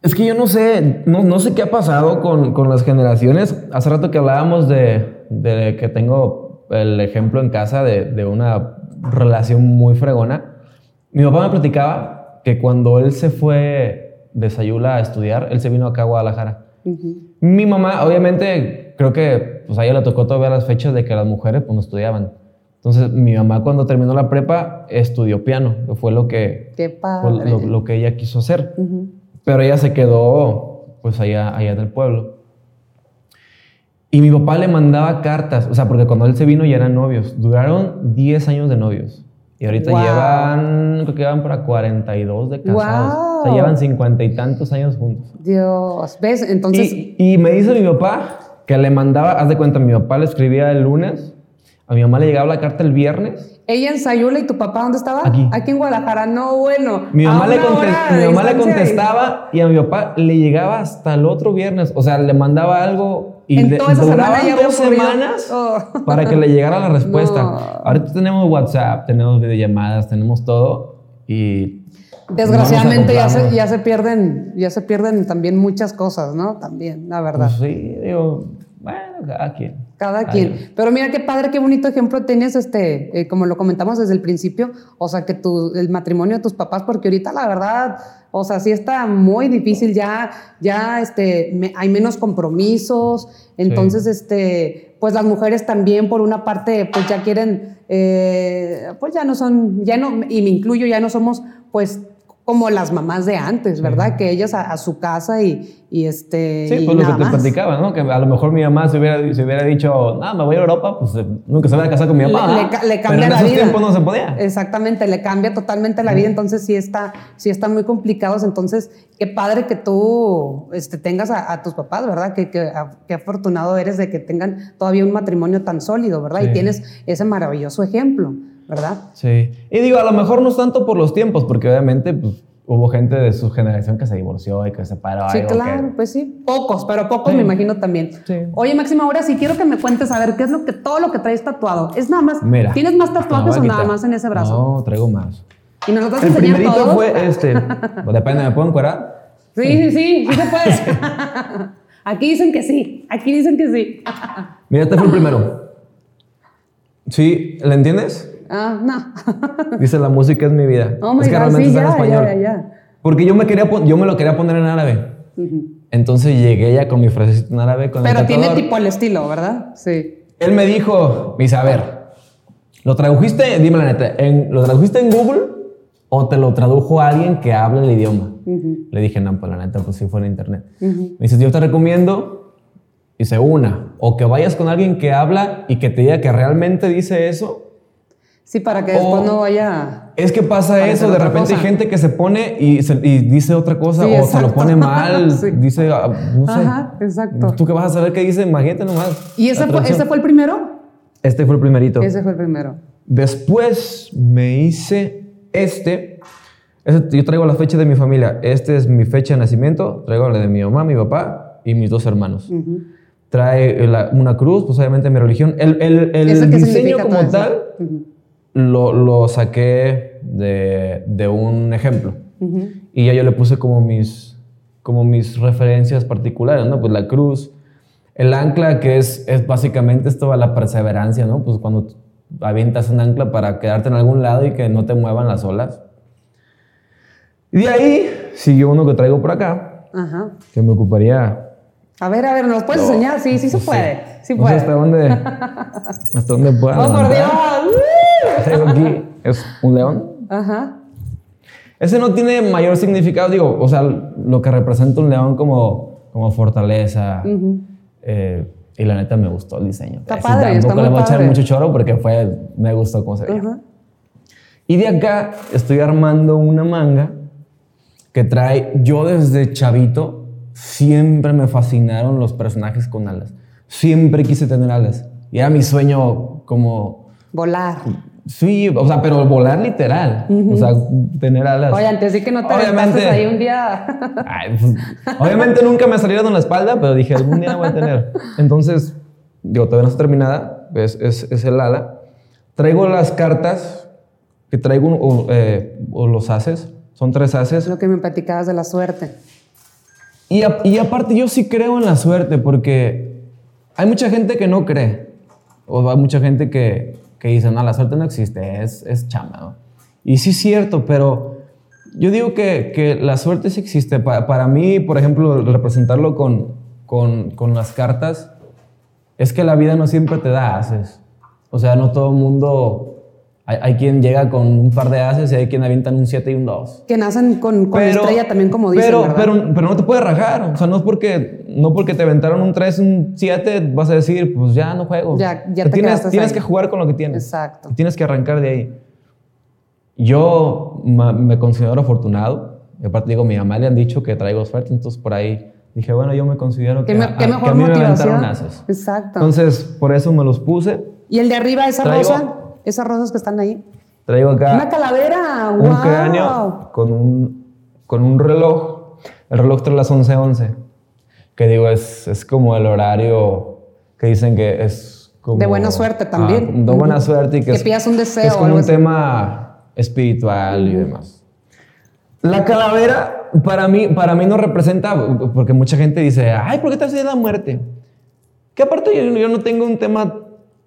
Speaker 2: Es que yo no sé, no, no sé qué ha pasado con, con, las generaciones. Hace rato que hablábamos de, de que tengo el ejemplo en casa de, de, una relación muy fregona. Mi papá me platicaba que cuando él se fue de Sayula a estudiar, él se vino acá a Guadalajara. Mi mamá, obviamente, creo que pues a ella le tocó todavía las fechas de que las mujeres pues no estudiaban. Entonces, mi mamá cuando terminó la prepa estudió piano, que fue lo que, lo, que ella quiso hacer. Pero ella se quedó pues allá, allá del pueblo. Y mi papá le mandaba cartas, o sea, porque cuando él se vino ya eran novios. Duraron 10 años de novios. Y ahorita llevan, creo que llevan para 42 de casados. O sea, llevan 50 y tantos años juntos.
Speaker 1: Dios, ¿ves? Entonces...
Speaker 2: Y, y me dice mi papá que le mandaba, haz de cuenta, mi papá le escribía el lunes a mi mamá le llegaba la carta el viernes.
Speaker 1: ¿Ella en Sayula y tu papá dónde estaba?
Speaker 2: Aquí.
Speaker 1: Aquí en Guadalajara. No, bueno.
Speaker 2: Mi mamá, le, mi mamá le, contestaba y a mi papá le llegaba hasta el otro viernes. O sea, le mandaba algo y
Speaker 1: en toda esa
Speaker 2: dos semanas
Speaker 1: oh. <laughs>
Speaker 2: para que le llegara la respuesta. <laughs> Ahorita tenemos WhatsApp, tenemos videollamadas, tenemos todo y
Speaker 1: Desgraciadamente ya se, ya se pierden, ya se pierden también muchas cosas, ¿no? También, la verdad.
Speaker 2: Pues sí, digo, cada quien.
Speaker 1: Cada quien. Pero mira qué padre, qué bonito ejemplo tienes, este, eh, como lo comentamos desde el principio, o sea, que tu, el matrimonio de tus papás, porque ahorita la verdad, o sea, sí está muy difícil, ya, ya, este, hay menos compromisos, entonces, este, pues las mujeres también, por una parte, pues ya quieren, eh, pues ya no son, ya no, y me incluyo, ya no somos, pues como las mamás de antes, ¿verdad? Que ellas a, su casa y, y este.
Speaker 2: Sí, pues lo que te platicaba, ¿no? Que a lo mejor mi mamá se hubiera, se hubiera dicho, no, me voy a Europa, pues eh, nunca se va a casar con mi papá.
Speaker 1: Le, le, cambia
Speaker 2: Pero en
Speaker 1: la
Speaker 2: esos
Speaker 1: vida.
Speaker 2: tiempos no se podía.
Speaker 1: Exactamente, le cambia totalmente la vida. Entonces sí está, sí están muy complicados. Entonces, qué padre que tú este, tengas a, tus papás, ¿verdad? Que, que, qué afortunado eres de que tengan todavía un matrimonio tan sólido, ¿verdad? Y tienes ese maravilloso ejemplo. ¿Verdad?
Speaker 2: Sí. Y digo, a lo mejor no es tanto por los tiempos, porque obviamente, pues, hubo gente de su generación que se divorció y que se separó.
Speaker 1: Sí,
Speaker 2: algo
Speaker 1: claro,
Speaker 2: que-
Speaker 1: pues sí. Pocos, pero pocos
Speaker 2: Sí.
Speaker 1: me imagino también.
Speaker 2: Sí.
Speaker 1: Oye, Máximo, ahora sí quiero que me cuentes a ver qué es lo que todo lo que traes tatuado. Es nada más.
Speaker 2: Mira.
Speaker 1: ¿Tienes más tatuajes o nada más en ese brazo?
Speaker 2: No, traigo más.
Speaker 1: ¿Y nos los vas a
Speaker 2: El primerito
Speaker 1: todos?
Speaker 2: fue este. pues depende, ¿me puedo encuerar?
Speaker 1: Sí, sí, sí, sí se puede. <laughs> Aquí dicen que sí, aquí dicen que sí.
Speaker 2: Mira, este fue el primero. Sí, ¿le entiendes?
Speaker 1: Ah, no. <laughs>
Speaker 2: Dice la música es mi vida.
Speaker 1: Oh my
Speaker 2: es que
Speaker 1: God,
Speaker 2: realmente
Speaker 1: sí,
Speaker 2: está en
Speaker 1: ya,
Speaker 2: español.
Speaker 1: ya, ya, ya.
Speaker 2: Porque yo me quería yo me lo quería poner en árabe. Entonces llegué ya con mi frasecita en árabe con
Speaker 1: Pero
Speaker 2: el
Speaker 1: tiene tipo el estilo, ¿verdad? Sí.
Speaker 2: Él me dijo, me dice, a ver, ¿lo tradujiste? Dime la neta, ¿en- ¿lo tradujiste en Google o te lo tradujo alguien que habla el idioma? Le dije, no, pues la neta, pues sí fue en internet. Me dice, yo te recomiendo, dice, una, o que vayas con alguien que habla y que te diga que realmente dice eso.
Speaker 1: Sí, para que después
Speaker 2: O-
Speaker 1: no vaya.
Speaker 2: Es que pasa eso, de repente hay
Speaker 1: cosa.
Speaker 2: gente que se pone y, se- y dice otra cosa
Speaker 1: Sí,
Speaker 2: o se
Speaker 1: exacto.
Speaker 2: lo pone mal, <laughs>
Speaker 1: Sí.
Speaker 2: dice, ah, no sé.
Speaker 1: Ajá, exacto.
Speaker 2: ¿Tú qué vas a saber qué dice? Imagínate nomás.
Speaker 1: ¿Y ese fue, ese fue el primero?
Speaker 2: Este fue el primerito.
Speaker 1: Ese fue el primero.
Speaker 2: Después me hice este. Este- Yo traigo la fecha de mi familia. Este es mi fecha de nacimiento. Traigo la de mi mamá, mi papá y mis dos hermanos. Trae la- una cruz, pues obviamente mi religión. El, el- el
Speaker 1: ¿Eso qué
Speaker 2: diseño como
Speaker 1: todo eso?
Speaker 2: tal lo, lo saqué de, de un ejemplo. Y ya yo le puse como mis, como mis referencias particulares, ¿no? Pues la cruz, el ancla, que es, es básicamente esto la perseverancia, ¿no? Pues cuando avientas un ancla para quedarte en algún lado y que no te muevan las olas. Y de ahí siguió uno que traigo por acá,
Speaker 1: Ajá.
Speaker 2: que me ocuparía...
Speaker 1: A ver, a ver, ¿nos puedes enseñar? Sí, sí se puede. Sí
Speaker 2: No sé
Speaker 1: puede.
Speaker 2: hasta dónde, <laughs> hasta dónde pueda
Speaker 1: ¡Oh, por
Speaker 2: levantar.
Speaker 1: Dios!
Speaker 2: Traigo aquí, es un león.
Speaker 1: Ajá.
Speaker 2: Ese no tiene mayor significado, digo, o sea, lo que representa un león como, como fortaleza. eh, y la neta me gustó el diseño.
Speaker 1: Está padre,
Speaker 2: Tampoco le voy a echar mucho choro porque fue, me gustó cómo se veía.
Speaker 1: Ajá.
Speaker 2: Y de acá estoy armando una manga que trae, yo desde chavito siempre me fascinaron los personajes con alas. Siempre quise tener alas. Y era mi sueño como,
Speaker 1: Volar.
Speaker 2: Sí, o sea, pero volar literal. O sea, tener alas.
Speaker 1: Oye, antes sí que no te
Speaker 2: Obviamente.
Speaker 1: ahí un día. <laughs>
Speaker 2: Ay, pues, obviamente nunca me salieron en la espalda, pero dije, algún día la voy a tener. Entonces, digo, todavía no está terminada, es, es, es el ala. Traigo las cartas que traigo, o, eh, o los haces, son tres haces.
Speaker 1: Lo que me platicabas de la suerte.
Speaker 2: Y, a- y aparte yo sí creo en la suerte, porque hay mucha gente que no cree, o hay mucha gente que, que dice, no, la suerte no existe, es, es chamba. Y sí es cierto, pero yo digo que, que la suerte sí existe. Pa- para mí, por ejemplo, representarlo con, con, con las cartas, es que la vida no siempre te da haces. O sea, no todo el mundo... Hay, hay quien llega con un par de haces y hay quien avientan un 7 y un 2.
Speaker 1: Que nacen con, con estrella también, como dicen,
Speaker 2: pero,
Speaker 1: ¿verdad?
Speaker 2: pero, pero no te puedes rajar. O sea, no es porque, no porque te aventaron un 3, un 7, vas a decir, pues ya no juego.
Speaker 1: Ya- ya
Speaker 2: Te
Speaker 1: te
Speaker 2: tienes, tienes
Speaker 1: ahí.
Speaker 2: que jugar con lo que tienes.
Speaker 1: Exacto.
Speaker 2: Tienes que arrancar de ahí. Yo me considero afortunado. Y aparte, digo, mi mamá le han dicho que traigo suerte, entonces por ahí dije, bueno, yo me considero que,
Speaker 1: ¿Qué, me-
Speaker 2: a-
Speaker 1: qué
Speaker 2: a-
Speaker 1: mejor
Speaker 2: que a mí me aventaron haces.
Speaker 1: Exacto.
Speaker 2: Entonces, por eso me los puse.
Speaker 1: y el de arriba, esa
Speaker 2: traigo-
Speaker 1: rosa, esas rosas que están ahí.
Speaker 2: Traigo acá
Speaker 1: Una calavera.
Speaker 2: un
Speaker 1: wow.
Speaker 2: cráneo con un, con un reloj. El reloj trae las 11:11. que digo, es, es como el horario que dicen que es como...
Speaker 1: De buena suerte también.
Speaker 2: Ah, de buena suerte y que,
Speaker 1: Que
Speaker 2: es,
Speaker 1: pidas un deseo
Speaker 2: que es como
Speaker 1: algo
Speaker 2: un
Speaker 1: así.
Speaker 2: tema espiritual y demás. La calavera para mí, para mí no representa, porque mucha gente dice, ay, ¿por qué te haces la muerte? Que aparte yo, yo no tengo un tema,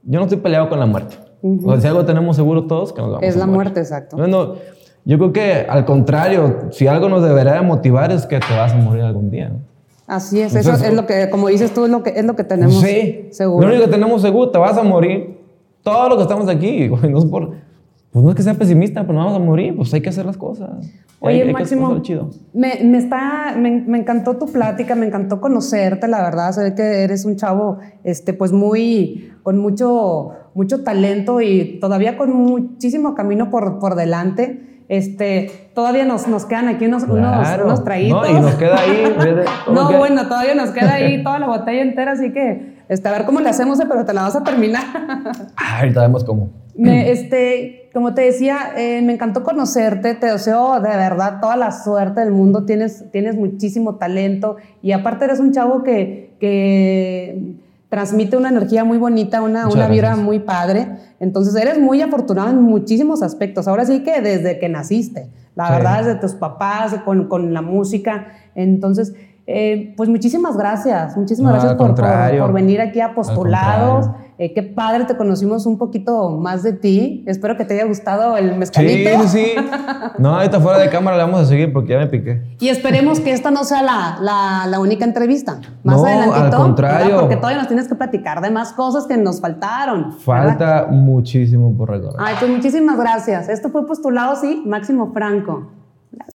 Speaker 2: yo no estoy peleado con la muerte. O sea, si algo tenemos seguro todos, que nos vamos
Speaker 1: Es
Speaker 2: a
Speaker 1: la
Speaker 2: morir.
Speaker 1: muerte, exacto.
Speaker 2: No, no, yo creo que al contrario, si algo nos debería de motivar es que te vas a morir algún día. ¿no?
Speaker 1: Así es, eso
Speaker 2: Entonces-
Speaker 1: es lo que, como dices tú, es lo que, es lo que tenemos
Speaker 2: sí,
Speaker 1: seguro.
Speaker 2: Lo único que tenemos seguro, te vas a morir. Todo lo que estamos aquí, <laughs> güey, no es por, pues no es que sea pesimista, pero no vamos a morir, pues hay que hacer las cosas. Hay-
Speaker 1: Oye,
Speaker 2: hay que
Speaker 1: Máximo,
Speaker 2: chido.
Speaker 1: me, me está, me, me encantó tu plática, me encantó conocerte, la verdad, sé que eres un chavo, este, pues muy, con mucho, mucho talento y todavía con muchísimo camino por, por delante. Este, todavía nos, nos quedan aquí unos,
Speaker 2: Claro.
Speaker 1: unos traguitos.
Speaker 2: No, y nos queda ahí. <laughs>
Speaker 1: No,
Speaker 2: que-
Speaker 1: bueno, todavía nos queda ahí toda la botella entera, así que este, a ver cómo le hacemos, eh, pero te la vas a terminar. <laughs>
Speaker 2: Ah, ahorita vemos cómo.
Speaker 1: Me, este, como te decía, eh, me encantó conocerte, te deseo de verdad toda la suerte del mundo, tienes, tienes muchísimo talento y aparte eres un chavo que, que transmite una energía muy bonita, una, una vibra muy padre, entonces eres muy afortunado en muchísimos aspectos, ahora sí que desde que naciste, la verdad, desde tus papás, con, con la música, entonces... Eh, pues muchísimas gracias, muchísimas gracias por, por, venir aquí a Postulados. Eh, qué padre, te conocimos un poquito más de ti. Espero que te haya gustado el mezcalito.
Speaker 2: Sí, sí. No, <laughs> ahorita fuera de cámara le vamos a seguir porque ya me piqué.
Speaker 1: Y esperemos que esta no sea la, la, la única entrevista. Más
Speaker 2: no, al contrario.
Speaker 1: Porque todavía nos tienes que platicar de más cosas que nos faltaron.
Speaker 2: Falta muchísimo por recordar.
Speaker 1: Ay, pues muchísimas gracias. Esto fue Postulado, sí, Máximo Franco.